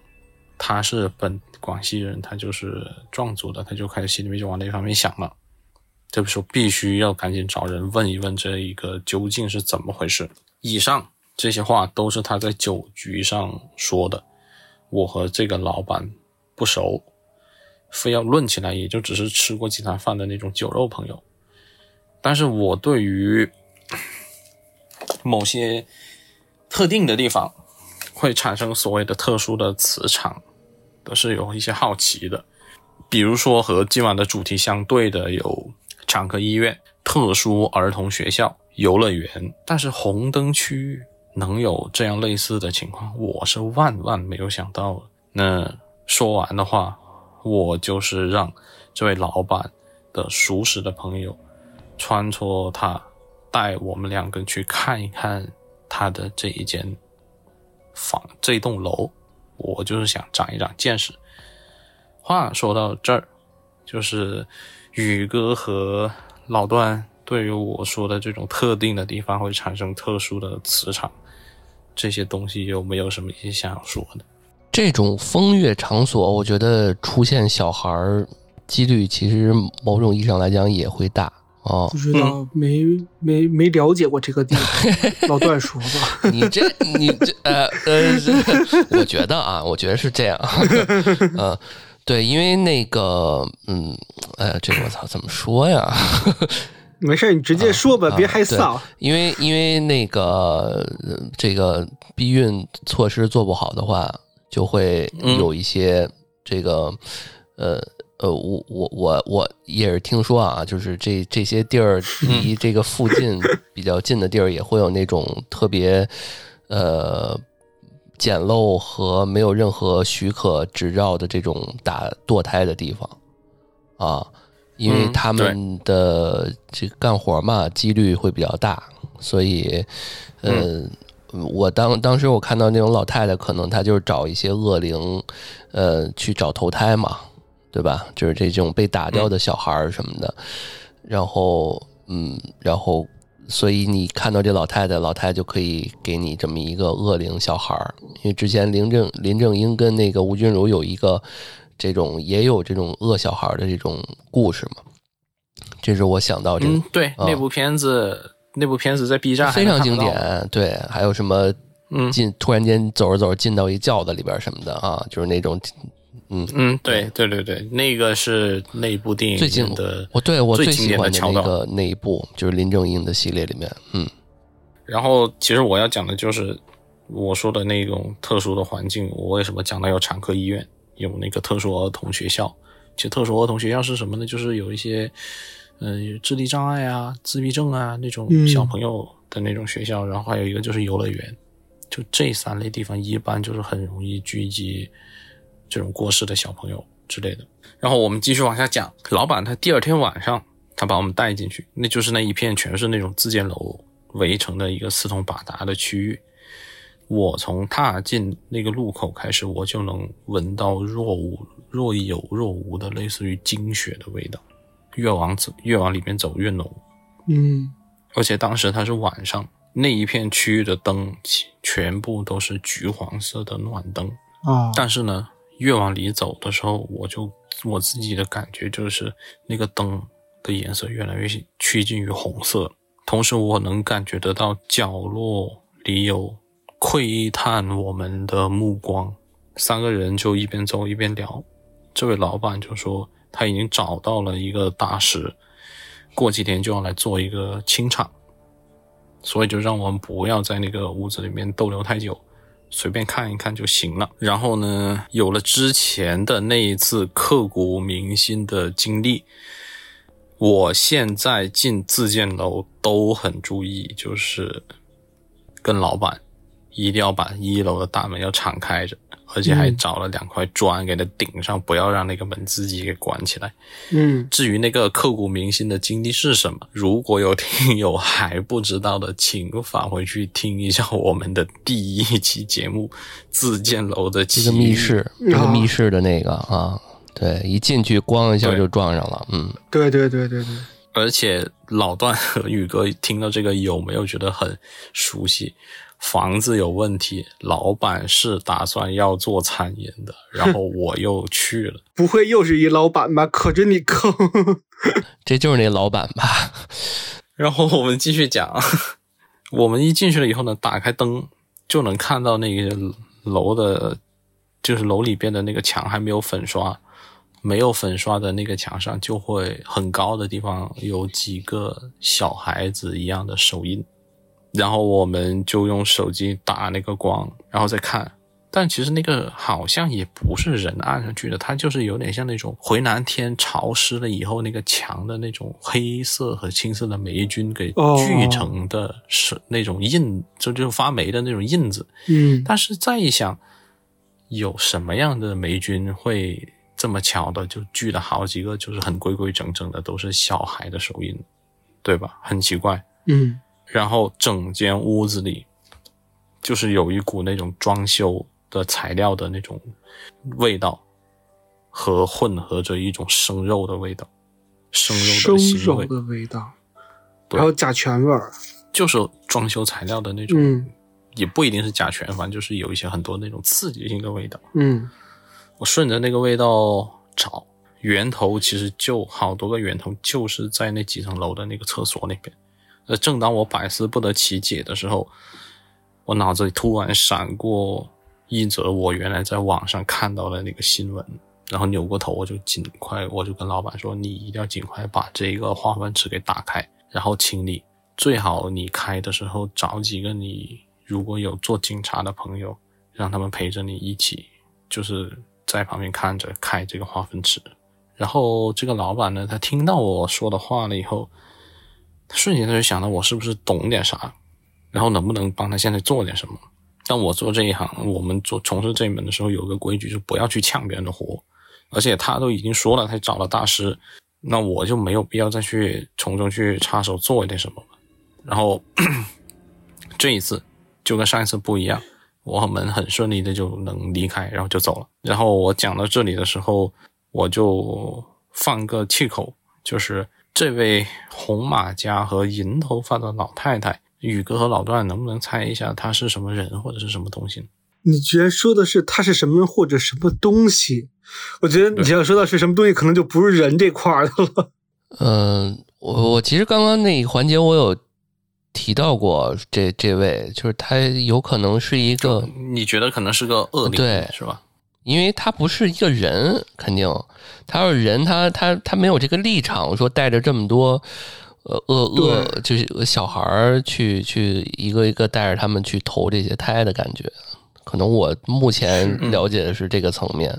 S3: 他是本广西人，他就是壮族的，他就开始心里面就往那方面想了。这个时候必须要赶紧找人问一问这一个究竟是怎么回事。以上这些话都是他在酒局上说的。我和这个老板不熟，非要论起来，也就只是吃过几餐饭的那种酒肉朋友。但是我对于某些特定的地方会产生所谓的特殊的磁场，都是有一些好奇的。比如说和今晚的主题相对的有。产科医院、特殊儿童学校、游乐园，但是红灯区域能有这样类似的情况，我是万万没有想到。那说完的话，我就是让这位老板的熟识的朋友穿梭他，带我们两个去看一看他的这一间房、这栋楼。我就是想长一长见识。话说到这儿，就是。宇哥和老段对于我说的这种特定的地方会产生特殊的磁场，这些东西有没有什么一些想要说的？
S1: 这种风月场所，我觉得出现小孩儿几率，其实某种意义上来讲也会大哦。
S2: 不知道，没没没了解过这个地方。老段说吧，
S1: 你这你这呃呃，我觉得啊，我觉得是这样，嗯。对，因为那个，嗯，哎，这个我操，怎么说呀？
S2: 没事，你直接说吧，别害臊。
S1: 因为因为那个这个避孕措施做不好的话，就会有一些这个，呃呃，我我我我也是听说啊，就是这这些地儿离这个附近比较近的地儿，也会有那种特别，呃。简陋和没有任何许可执照的这种打堕胎的地方，啊，因为他们的这干活嘛，几率会比较大，所以，呃，我当当时我看到那种老太太，可能她就是找一些恶灵，呃，去找投胎嘛，对吧？就是这种被打掉的小孩什么的，然后，嗯，然后。所以你看到这老太太，老太太就可以给你这么一个恶灵小孩儿。因为之前林正林正英跟那个吴君如有一个这种也有这种恶小孩的这种故事嘛，这是我想到这个。
S3: 对，那部片子，那部片子在 B 站
S1: 非常经典。对，还有什么进突然间走着走着进到一轿子里边什么的啊，就是那种。嗯
S3: 嗯，对对对对，那个是那部电影
S1: 最近
S3: 的，
S1: 我对我
S3: 最
S1: 喜欢
S3: 的
S1: 那个那一部就是林正英的系列里面，嗯。
S3: 然后其实我要讲的就是我说的那种特殊的环境，我为什么讲到有产科医院，有那个特殊儿童学校？其实特殊儿童学校是什么呢？就是有一些嗯智力障碍啊、自闭症啊那种小朋友的那种学校，然后还有一个就是游乐园，就这三类地方一般就是很容易聚集。这种过世的小朋友之类的，然后我们继续往下讲。老板他第二天晚上，他把我们带进去，那就是那一片全是那种自建楼围成的一个四通八达的区域。我从踏进那个路口开始，我就能闻到若无若有若无的类似于精血的味道，越往走越往里面走越浓。
S2: 嗯，
S3: 而且当时它是晚上，那一片区域的灯全部都是橘黄色的暖灯
S2: 啊，
S3: 但是呢。越往里走的时候，我就我自己的感觉就是那个灯的颜色越来越趋近于红色，同时我能感觉得到角落里有窥探我们的目光。三个人就一边走一边聊，这位老板就说他已经找到了一个大师，过几天就要来做一个清场，所以就让我们不要在那个屋子里面逗留太久，随便看一看就行了。然后呢，有了之前的那一次刻骨铭心的经历，我现在进自建楼都很注意，就是跟老板一定要把一楼的大门要敞开着，而且还找了两块砖给它顶上，不要让那个门自己给关起来。
S2: 嗯，
S3: 至于那个刻骨铭心的经历是什么，如果有听友还不知道的，请返回去听一下我们的第一期节目《自建楼的奇
S1: 这个密室，这个
S2: 啊。
S1: 密室的那个啊，对，一进去咣一下就撞上了，嗯，
S2: 对对对对对，
S3: 而且老段和宇哥听到这个有没有觉得很熟悉？房子有问题，老板是打算要做餐饮的，然后我又去了。
S2: 不会又是一老板吧？可着你坑。
S1: 这就是那老板吧？
S3: 然后我们继续讲，我们一进去了以后呢，打开灯就能看到那个楼的，就是楼里边的那个墙还没有粉刷，没有粉刷的那个墙上就会很高的地方有几个小孩子一样的手印，然后我们就用手机打那个光，然后再看。但其实那个好像也不是人按上去的，它就是有点像那种回南天潮湿了以后那个墙的那种黑色和青色的霉菌给
S2: 哦
S3: 聚成的是那种印，就就发霉的那种印子。
S2: 嗯
S3: 但是再一想，有什么样的霉菌会这么巧的就聚了好几个，就是很规规整整的，都是小孩的手印，对吧？很奇怪。
S2: 嗯
S3: 然后整间屋子里就是有一股那种装修的材料的那种味道，和混合着一种生肉的味道，生肉的腥味，
S2: 肉的味道，
S3: 对
S2: 还有甲醛味儿。
S3: 就是装修材料的那种，
S2: 嗯
S3: 也不一定是甲醛，反正就是有一些很多那种刺激性的味道。
S2: 嗯
S3: 我顺着那个味道找源头，其实就好多个源头，就是在那几层楼的那个厕所那边。呃，正当我百思不得其解的时候，我脑子里突然闪过一则我原来在网上看到的那个新闻，然后扭过头，我就尽快，我就跟老板说，你一定要尽快把这个化粪池给打开，然后清理。最好你开的时候找几个你如果有做警察的朋友，让他们陪着你一起，就是在旁边看着开这个化粪池。然后这个老板呢，他听到我说的话了以后，他瞬间他就想到我是不是懂点啥，然后能不能帮他现在做点什么。但我做这一行，我们做从事这一门的时候，有个规矩，就不要去抢别人的活。而且他都已经说了，他找了大师，那我就没有必要再去从中去插手做一点什么。然后 这一次就跟上一次不一样，我们很顺利的就能离开，然后就走了。然后我讲到这里的时候，我就放个气口，就是这位红马甲和银头发的老太太，宇哥和老段能不能猜一下她是什么人或者是什么东西呢？
S2: 你居然说的是她是什么人或者什么东西？我觉得你要说到是什么东西，可能就不是人这块儿的了。
S1: 嗯，我我其实刚刚那一环节我有提到过这这位，就是他有可能是一个，
S3: 你觉得可能是个恶灵，
S1: 对
S3: 是吧？
S1: 因为他不是一个人，肯定他要是人，他他他没有这个立场说带着这么多。呃，恶恶就是小孩儿去去一个一个带着他们去投这些胎的感觉，可能我目前了解的是这个层面，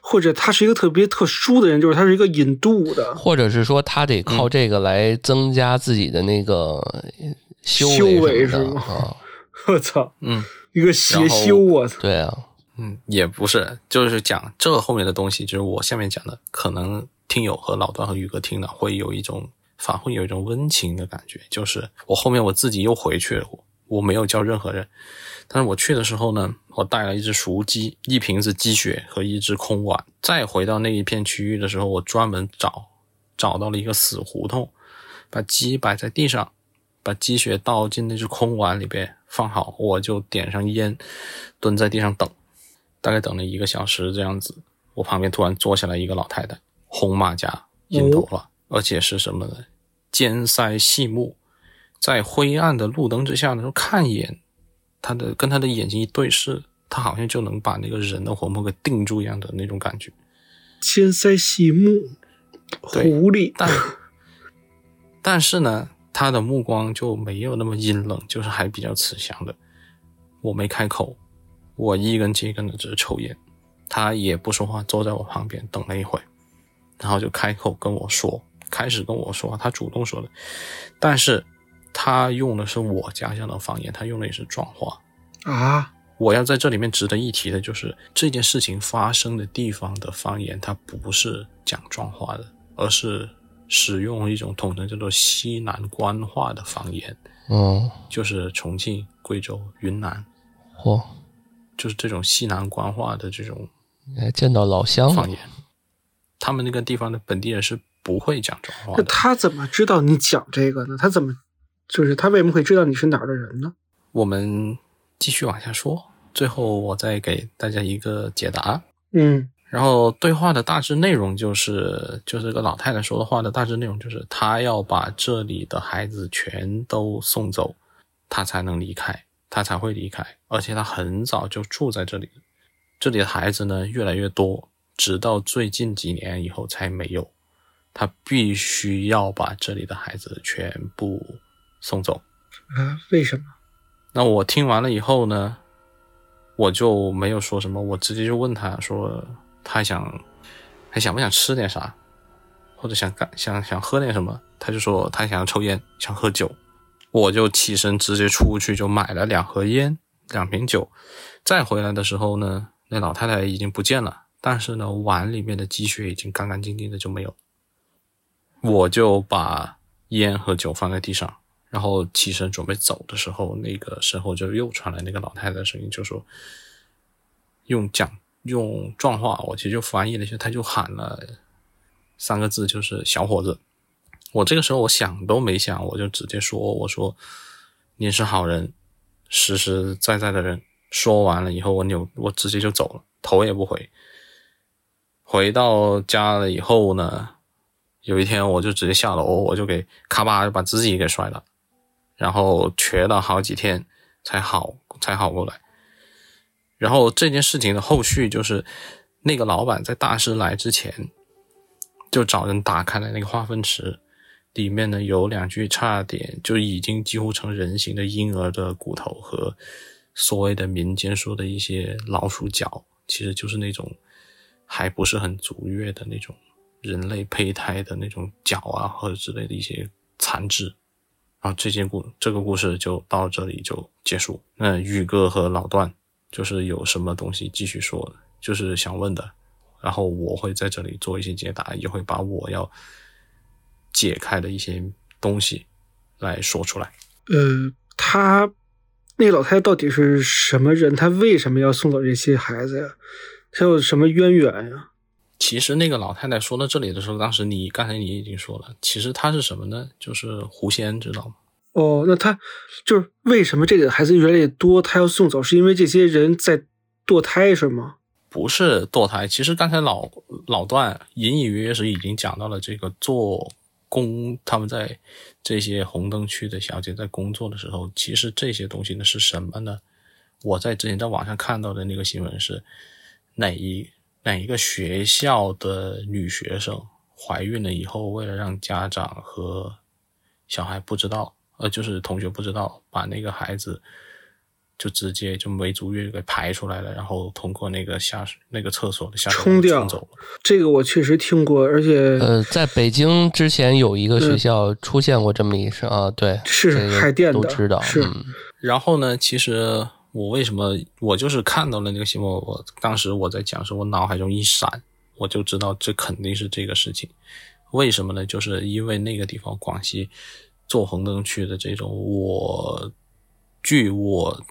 S2: 或者他是一个特别特殊的人，就是他是一个引渡的
S1: 或者是说他得靠这个来增加自己的那个修
S2: 修为
S1: 的啊。
S2: 我操，
S3: 嗯
S2: 一个邪修，我操！
S1: 对啊，
S3: 嗯，也不是，就是讲这后面的东西，就是我下面讲的，可能听友和老段和宇哥听了会有一种反而会有一种温情的感觉，就是我后面我自己又回去了，我没有叫任何人，但是我去的时候呢，我带了一只熟鸡、一瓶子鸡血和一只空碗。再回到那一片区域的时候，我专门找找到了一个死胡同，把鸡摆在地上，把鸡血倒进那只空碗里边放好，我就点上烟，蹲在地上等，大概等了一个小时这样子。我旁边突然坐下来一个老太太，红马甲，银头发，而且是什么呢？尖腮细目，在灰暗的路灯之下的时候看一眼，他的跟他的眼睛一对视，他好像就能把那个人的魂魄给定住一样的那种感觉。
S2: 尖腮细目，狐狸，
S3: 但但是呢，他的目光就没有那么阴冷，就是还比较慈祥的。我没开口，我一根接一根的只是抽烟，他也不说话，坐在我旁边等了一会，然后就开口跟我说，开始跟我说，他主动说的，但是他用的是我家乡的方言，他用的也是壮话
S2: 啊。
S3: 我要在这里面值得一提的就是这件事情发生的地方的方言，它不是讲壮话的，而是使用一种统称叫做西南官话的方言。
S1: 哦，
S3: 就是重庆、贵州、云南，
S1: 嚯，
S3: 就是这种西南官话的这种
S1: 哎见到老乡
S3: 方言。他们那个地方的本地人是不会讲壮话
S2: 的。那他怎么知道你讲这个呢？他怎么就是他为什么会知道你是哪儿的人呢？
S3: 我们。继续往下说，最后我再给大家一个解答。
S2: 嗯，
S3: 然后对话的大致内容就是，就是个老太太说的话的大致内容就是，她要把这里的孩子全都送走，她才能离开，她才会离开。而且他很早就住在这里，这里的孩子呢越来越多，直到最近几年以后才没有。他必须要把这里的孩子全部送走。
S2: 啊？为什么？
S3: 那我听完了以后呢，我就没有说什么，我直接就问他说，他想还想不想吃点啥，或者想干想想喝点什么，他就说他想要抽烟，想喝酒，我就起身直接出去就买了两盒烟，两瓶酒，再回来的时候呢，那老太太已经不见了，但是呢，碗里面的积雪已经干干净净的就没有，我就把烟和酒放在地上。然后起身准备走的时候，那个身后就又传来那个老太太的声音，就说用讲用壮话，我其实就翻译了一下，他就喊了三个字，就是小伙子。我这个时候我想都没想，我就直接说，我说您是好人，实实在在的人。说完了以后，我扭我直接就走了，头也不回。回到家了以后呢，有一天我就直接下楼，我就给咔吧把自己给摔了。然后瘸了好几天才好才好过来，然后这件事情的后续就是，那个老板在大师来之前，就找人打开了那个化粪池，里面呢有两具差点就已经几乎成人形的婴儿的骨头和所谓的民间说的一些老鼠脚，其实就是那种还不是很足月的那种人类胚胎的那种脚啊或者之类的一些残肢。然后这件故这个故事就到这里就结束。那宇哥和老段就是有什么东西继续说，就是想问的，然后我会在这里做一些解答，也会把我要解开的一些东西来说出来。
S2: 呃，他那个老太太到底是什么人？他为什么要送走这些孩子呀？他有什么渊源呀？
S3: 其实那个老太太说到这里的时候，当时你刚才你已经说了，其实她是什么呢？就是狐仙，知道吗？
S2: 哦，那他就是为什么这个孩子越来越多，他要送走，是因为这些人在堕胎是吗？
S3: 不是堕胎，其实刚才老老段隐隐约约是已经讲到了这个做工，他们在这些红灯区的小姐在工作的时候，其实这些东西呢是什么呢？我在之前在网上看到的那个新闻是哪一？哪一个学校的女学生怀孕了以后，为了让家长和小孩不知道，呃，就是同学不知道，把那个孩子就直接就没足月给排出来了，然后通过那个下水那个厕所的下水冲
S2: 掉
S3: 走了。
S2: 这个我确实听过，而且
S1: 呃，在北京之前有一个学校出现过这么一事啊，对，
S2: 是海淀的，
S1: 都知道。
S2: 是，
S3: 然后呢，其实。我为什么我就是看到了那个新闻，我当时我在讲时，我脑海中一闪，我就知道这肯定是这个事情。为什么呢？就是因为那个地方广西做红灯区的这种，我据我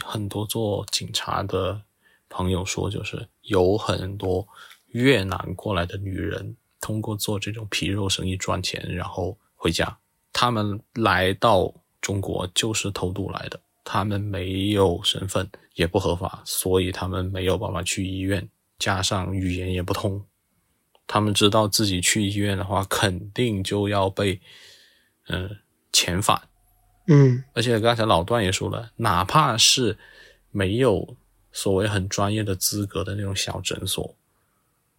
S3: 很多做警察的朋友说，就是有很多越南过来的女人通过做这种皮肉生意赚钱，然后回家。他们来到中国就是偷渡来的。他们没有身份，也不合法，所以他们没有办法去医院，加上语言也不通。他们知道自己去医院的话，肯定就要被，嗯，遣返。
S2: 嗯，
S3: 而且刚才老段也说了，哪怕是没有所谓很专业的资格的那种小诊所，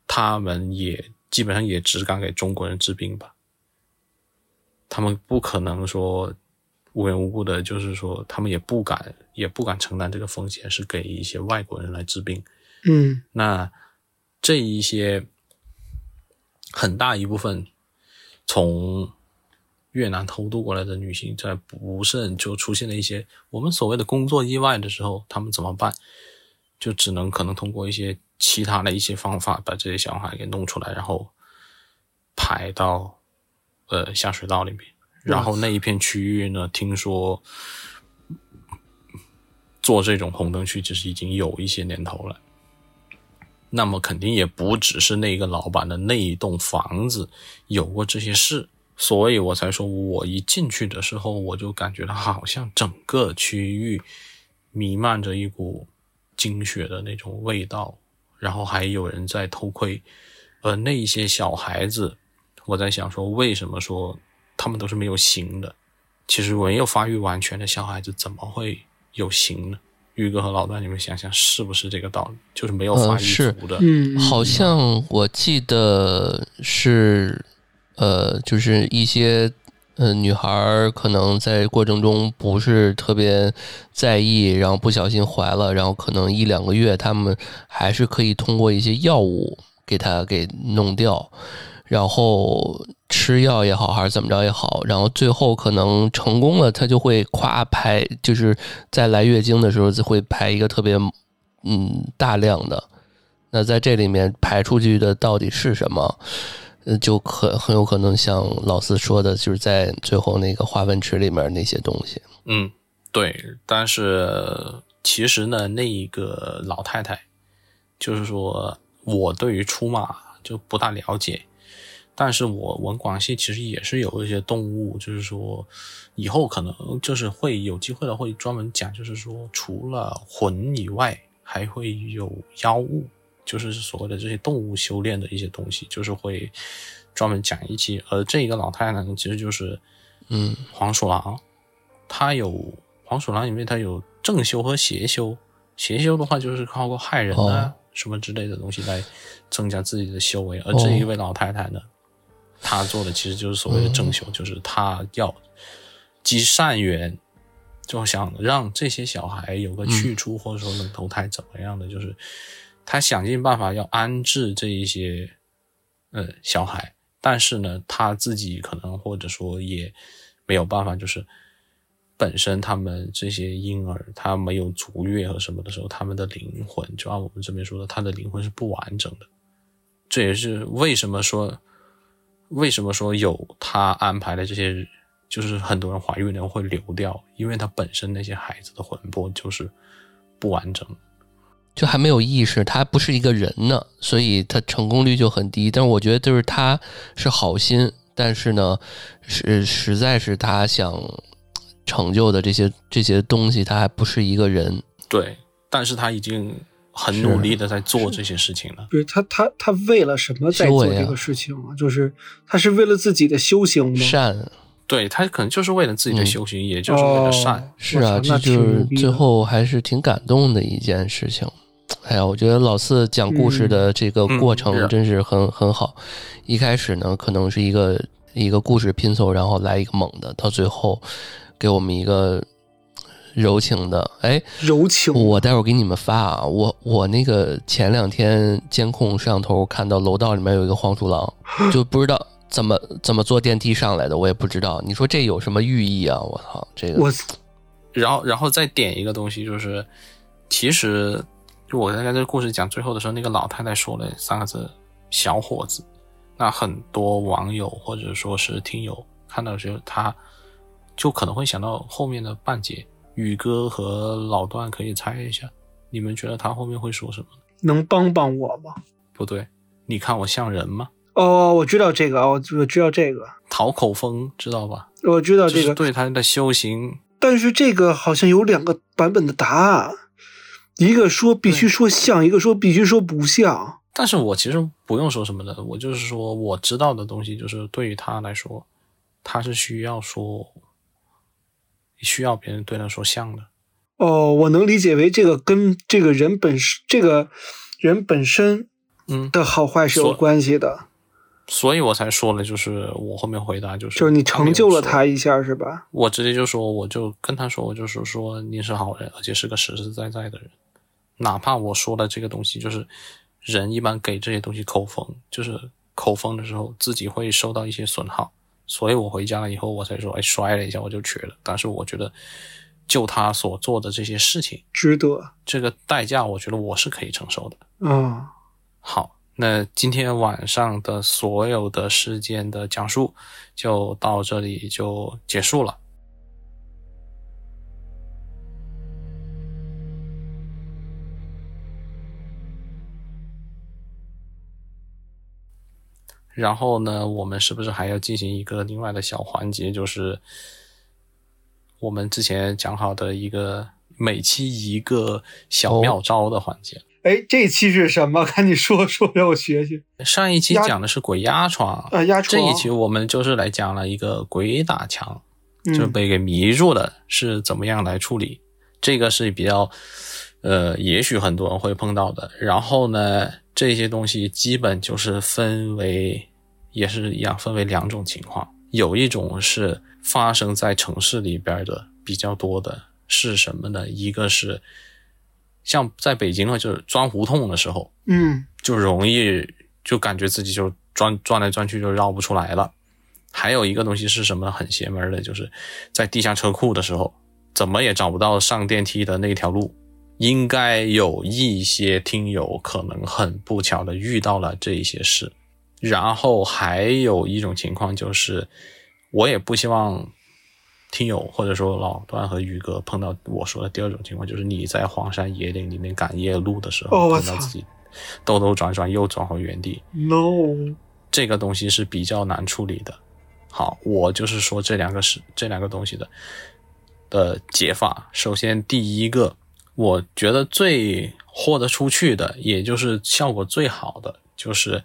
S3: 他们也基本上也只敢给中国人治病吧。他们不可能说。无缘无故的，就是说他们也不敢也不敢承担这个风险，是给一些外国人来治病。
S2: 嗯
S3: 那这一些很大一部分从越南偷渡过来的女性，在不慎就出现了一些我们所谓的工作意外的时候，她们怎么办？就只能可能通过一些其他的一些方法把这些小孩给弄出来，然后排到呃下水道里面。然后那一片区域呢，听说做这种红灯区其实已经有一些年头了。那么肯定也不只是那个老板的那一栋房子有过这些事，所以我才说，我一进去的时候，我就感觉到好像整个区域弥漫着一股精血的那种味道，然后还有人在偷窥，而那一些小孩子，我在想说，为什么说他们都是没有形的？其实没有发育完全的小孩子怎么会有形呢？玉哥和老段，你们想想是不是这个道理？就是没有发育足的，
S2: 嗯，
S1: 好像我记得是，呃，就是一些呃女孩可能在过程中不是特别在意，然后不小心怀了，然后可能一两个月，他们还是可以通过一些药物给它给弄掉，然后吃药也好，还是怎么着也好，然后最后可能成功了，她就会夸排，就是在来月经的时候就会排一个特别嗯大量的。那在这里面排出去的到底是什么？就可很有可能像老四说的，就是在最后那个化粪池里面那些东西。
S3: 嗯，对，但是其实呢，那一个老太太，就是说我对于出马就不大了解，但是我文广西其实也是有一些动物，就是说以后可能就是会有机会的会专门讲，就是说除了魂以外，还会有妖物，就是所谓的这些动物修炼的一些东西，就是会专门讲一期。而这一个老太太呢，其实就是
S1: 嗯。
S3: 黄鼠狼，它有黄鼠狼里面它有正修和邪修，邪修的话就是靠过害人啊、
S1: 哦。
S3: 什么之类的东西来增加自己的修为，而这一位老太太呢，她做的其实就是所谓的正修，就是她要积善缘，就想让这些小孩有个去处，或者说能投胎怎么样的，就是他想尽办法要安置这一些呃小孩，但是呢，他自己可能或者说也没有办法，就是本身他们这些婴儿他没有足月和什么的时候，他们的灵魂就按我们这边说的，他的灵魂是不完整的。这也是为什么说为什么说有他安排的这些，就是很多人怀孕人会流掉，因为他本身那些孩子的魂魄就是不完整。
S1: 就还没有意识，他不是一个人呢，所以他成功率就很低。但是我觉得就是他是好心，但是呢，是实在是他想成就的这些这些东西，他还不是一个人。
S3: 对，但是他已经很努力的在做这些事情了。
S2: 不是他他他为了什么在做这个事情啊？就是他是为了自己的修行吗？
S1: 善
S3: 对他可能就是为了自己的
S1: 嗯
S3: 修行，也就是为了善。
S2: 哦
S1: 是啊，
S2: 那
S1: 这就是最后还是挺感动的一件事情。哎呀，我觉得老四讲故事的这个过程真是很、很好。一开始呢，可能是一个一个故事拼凑，然后来一个猛的，到最后给我们一个柔情的。哎，
S2: 柔情，
S1: 我待会儿给你们发啊。我我那个前两天监控摄像头看到楼道里面有一个黄鼠狼，就不知道怎么怎么坐电梯上来的，我也不知道。你说这有什么寓意啊？我操，这个
S2: 我
S3: 然后，然后再点一个东西，就是其实就我在这个故事讲最后的时候，那个老太太说了三个字“小伙子”，那很多网友或者说是听友看到的时候，他就可能会想到后面的半截。宇哥和老段可以猜一下，你们觉得他后面会说什么？
S2: 能帮帮我吗？
S3: 不对，你看我像人吗？
S2: 哦，我知道这个，我我知道这个，
S3: 讨口风知道吧？
S2: 我知道
S3: 这
S2: 个，
S3: 对他的修行
S2: 但是这个好像有两个版本的答案，一个说必须说像，一个说必须说不像。
S3: 但是我其实不用说什么的，我就是说我知道的东西，就是对于他来说，他是需要说，需要别人对他说像的。
S2: 哦，我能理解为这个跟这个人本身，这个人本身
S3: 嗯，
S2: 的好坏是有关系的。
S3: 所以我才说了，就是我后面回答就是，
S2: 就是你成就了
S3: 他
S2: 他一下，是吧？
S3: 我直接就说，我就跟他说，我就是说你是好人，而且是个实实在在的人。哪怕我说的这个东西，就是人一般给这些东西口风，就是口风的时候自己会受到一些损耗。所以我回家了以后，我才说，哎，摔了一下我就瘸了。但是我觉得，就他所做的这些事情，
S2: 值得。
S3: 这个代价，我觉得我是可以承受的。
S2: 嗯，
S3: 好，那今天晚上的所有的事件的讲述就到这里就结束了。然后呢，我们是不是还要进行一个另外的小环节，就是我们之前讲好的一个每期一个小妙招的环节？
S2: 哎，这期是什么？赶紧说说，让我学学。
S3: 上一期讲的是鬼压床
S2: 啊，压床。
S3: 这一期我们就是来讲了一个鬼打墙，
S2: 嗯
S3: 就是被给迷住的，是怎么样来处理？这个是比较，呃，也许很多人会碰到的。然后呢，这些东西基本就是分为，也是一样，分为两种情况。有一种是发生在城市里边的比较多的，是什么呢？一个是像在北京的话，就是钻胡同的时候，
S2: 嗯
S3: 就容易就感觉自己就转转来转去就绕不出来了。还有一个东西是什么很邪门的，就是在地下车库的时候，怎么也找不到上电梯的那条路。应该有一些听友可能很不巧的遇到了这一些事。然后还有一种情况就是，我也不希望听友或者说老段和宇哥碰到我说的第二种情况，就是你在荒山野岭里面赶夜路的时候，碰到自己兜兜转转又转回原地
S2: ，，no，
S3: 这个东西是比较难处理的。好，我就是说这两个是这两个东西的的解法。首先，第一个，我觉得最豁得出去的，也就是效果最好的，就是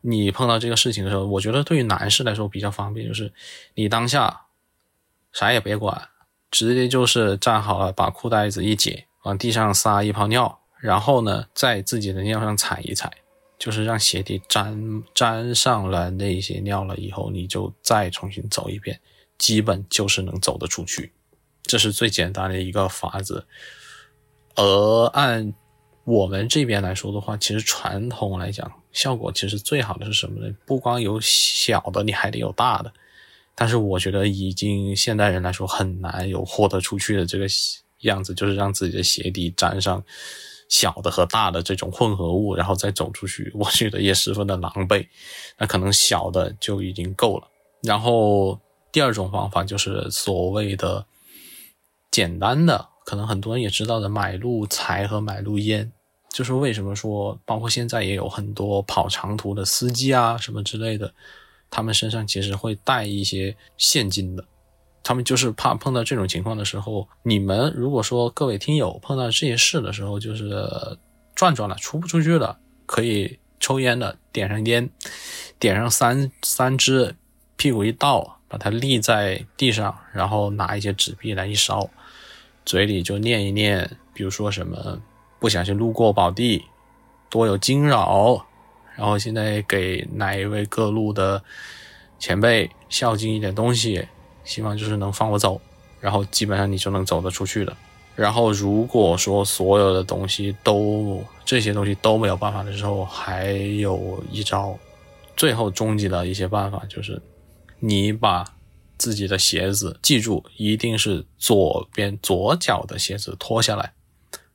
S3: 你碰到这个事情的时候，我觉得对于男士来说比较方便，就是你当下啥也别管，直接就是站好了，把裤带子一解，往地上撒一泡尿，然后呢，在自己的尿上踩一踩。就是让鞋底沾沾上了那些尿了以后，你就再重新走一遍，基本就是能走得出去。这是最简单的一个法子。而按我们这边来说的话，其实传统来讲，效果其实最好的是什么呢？不光有小的，你还得有大的。但是我觉得，已经现代人来说很难有豁得出去的这个样子，就是让自己的鞋底沾上。小的和大的这种混合物，然后再走出去，我觉得也十分的狼狈。那可能小的就已经够了。然后第二种方法就是所谓的简单的，可能很多人也知道的买路财和买路烟。就是为什么说，包括现在也有很多跑长途的司机啊什么之类的，他们身上其实会带一些现金的。他们就是怕碰到这种情况的时候，你们如果说各位听友碰到这些事的时候，就是转转了出不出去了，可以抽烟的点上烟，点上三三支，屁股一倒，把它立在地上，然后拿一些纸币来一烧，嘴里就念一念，比如说什么不小心路过宝地，多有惊扰，然后现在给哪一位各路的前辈孝敬一点东西。希望就是能放我走，然后基本上你就能走得出去了。然后如果说所有的东西都这些东西都没有办法的时候，还有一招，最后终极的一些办法就是，你把自己的鞋子记住，一定是左边左脚的鞋子脱下来，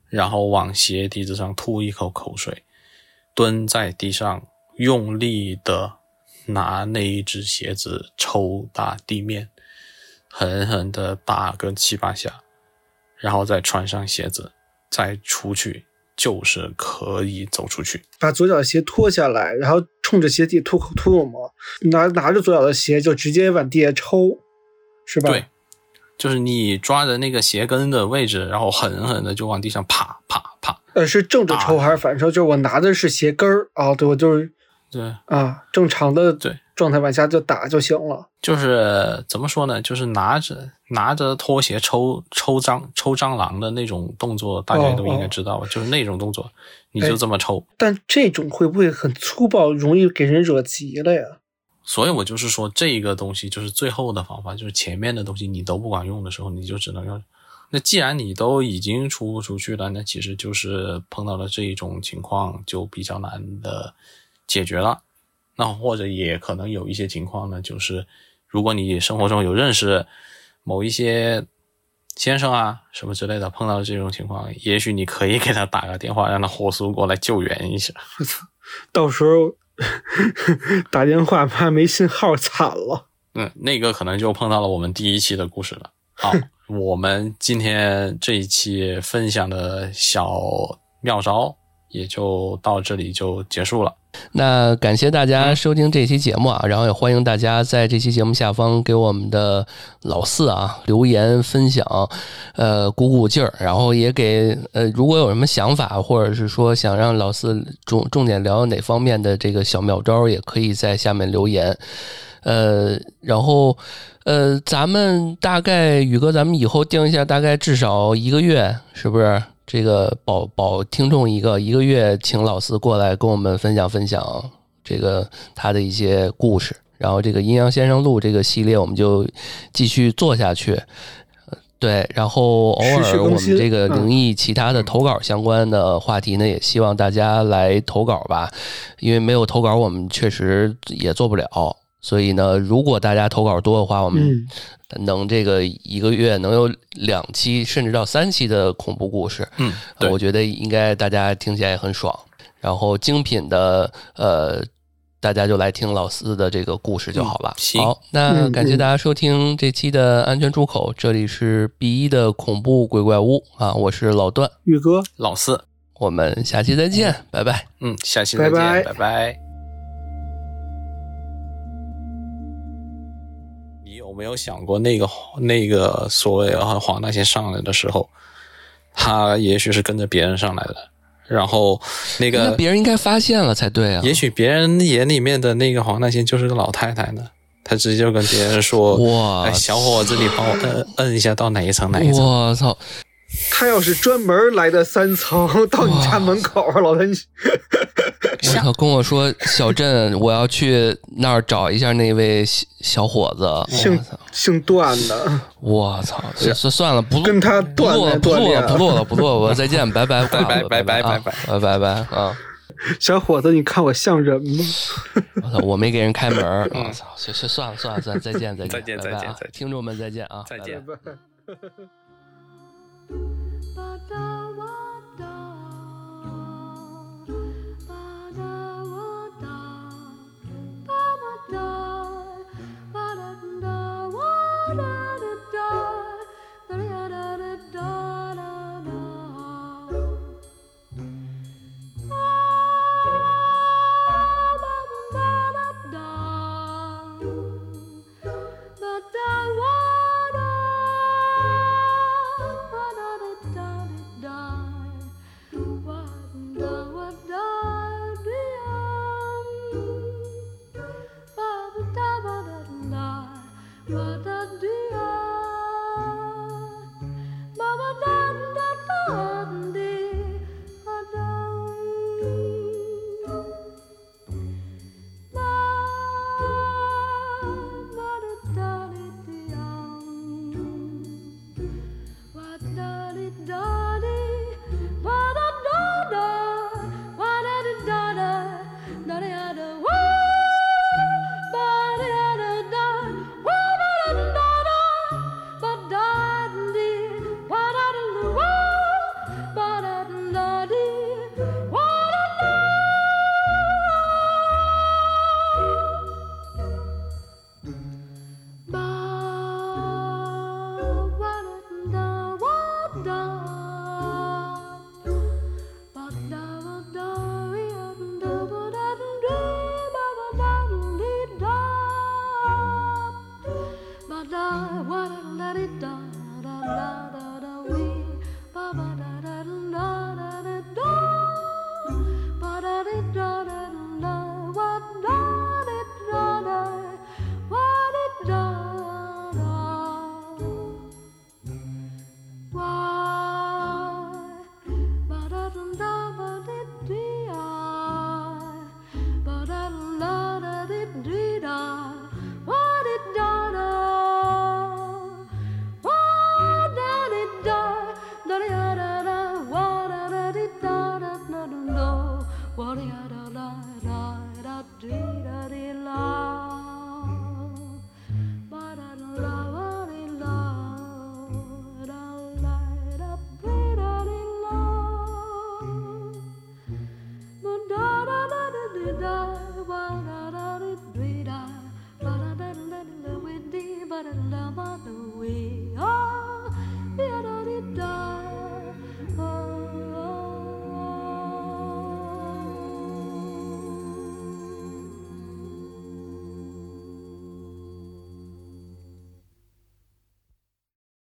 S3: 然后往鞋底子上吐一口口水，蹲在地上用力的拿那一只鞋子抽打地面。狠狠的打个七八下，然后再穿上鞋子，再出去，就是可以走出去。
S2: 把左脚的鞋脱下来，然后冲着鞋底吐口吐口沫，拿拿着左脚的鞋就直接往地下抽，是吧？
S3: 对，就是你抓着那个鞋跟的位置，然后狠狠的就往地上啪啪啪。
S2: 呃，是正着抽还是反抽？就是我拿的是鞋跟儿啊、哦，对，我就是
S4: 对，
S2: 啊，正常的
S4: 对
S2: 状态往下就打就行了。
S4: 就是怎么说呢？就是拿着拿着拖鞋抽抽蟑抽蟑螂的那种动作，大家都应该知道吧？就是那种动作，你就这么抽。
S2: 但这种会不会很粗暴，容易给人惹急了呀？
S4: 所以我就是说，这个东西就是最后的方法，就是前面的东西你都不管用的时候，你就只能用。那既然你都已经出不出去了，那其实就是碰到了这一种情况，就比较难的解决了。那或者也可能有一些情况呢，就是如果你生活中有认识某一些先生啊什么之类的，碰到这种情况，也许你可以给他打个电话，让他火速过来救援一下。
S2: 我操，到时候 打电话怕没信号，惨了。
S4: 嗯，那个可能就碰到了我们第一期的故事了。好，我们今天这一期分享的小妙招也就到这里就结束了。
S1: 那感谢大家收听这期节目啊，然后也欢迎大家在这期节目下方给我们的老四啊留言分享，呃鼓鼓劲儿，然后也给呃如果有什么想法，或者是说想让老四重重点聊哪方面的这个小妙招，也可以在下面留言。呃，然后呃，咱们大概宇哥，咱们以后定一下，大概至少一个月，是不是？这个保保听众一个一个月，请老四过来跟我们分享分享这个他的一些故事，然后这个阴阳先生录这个系列我们就继续做下去。呃对，然后偶尔我们这个
S2: 嗯
S1: 灵异其他的投稿相关的话题呢，也希望大家来投稿吧，因为没有投稿我们确实也做不了。所以呢，如果大家投稿多的话，我们
S2: 嗯，
S1: 能这个一个月能有两期甚至到三期的恐怖故事，
S4: 嗯，
S1: 我觉得应该大家听起来也很爽。然后精品的，呃，大家就来听老四的这个故事就好了。
S4: 嗯行。
S1: 好，那感谢大家收听这期的安全出口，这里是 B 一的恐怖鬼怪屋啊，我是老段，
S2: 宇哥，
S4: 老四，
S1: 我们下期再见，拜拜。
S4: 嗯，下期再见，
S2: 拜拜。
S4: 拜拜。没有想过，那个那个所谓的黄大仙上来的时候，他也许是跟着别人上来的，然后那
S1: 那
S4: 个
S1: 别人应该发现了才对啊。
S4: 也许别人眼里面的那个黄大仙就是个老太太呢，他直接就跟别人说：“
S1: 哇
S4: 哎，小伙子，你帮我摁摁一下到哪一层哪一层。”
S1: 我操！
S2: 他要是专门来的三层到你家门口，老谭，
S1: 我操！跟我说小镇，我要去那儿找一下那位小小伙子。我
S2: 姓
S1: 操！
S2: 姓段的，
S1: 我操！算算算了，不
S2: 跟他
S1: 不录了，不录了，不录了，不录了，我再见，拜拜，
S4: 拜拜
S1: 拜
S4: 拜拜
S1: 啊拜拜拜啊！
S2: 小伙子，你看我像人吗？
S1: 我操！我没给人开门儿，我操！行行，算了算了算了，再见再见
S4: 再见再见
S1: 听众们再见啊！
S4: 再见 Thank you.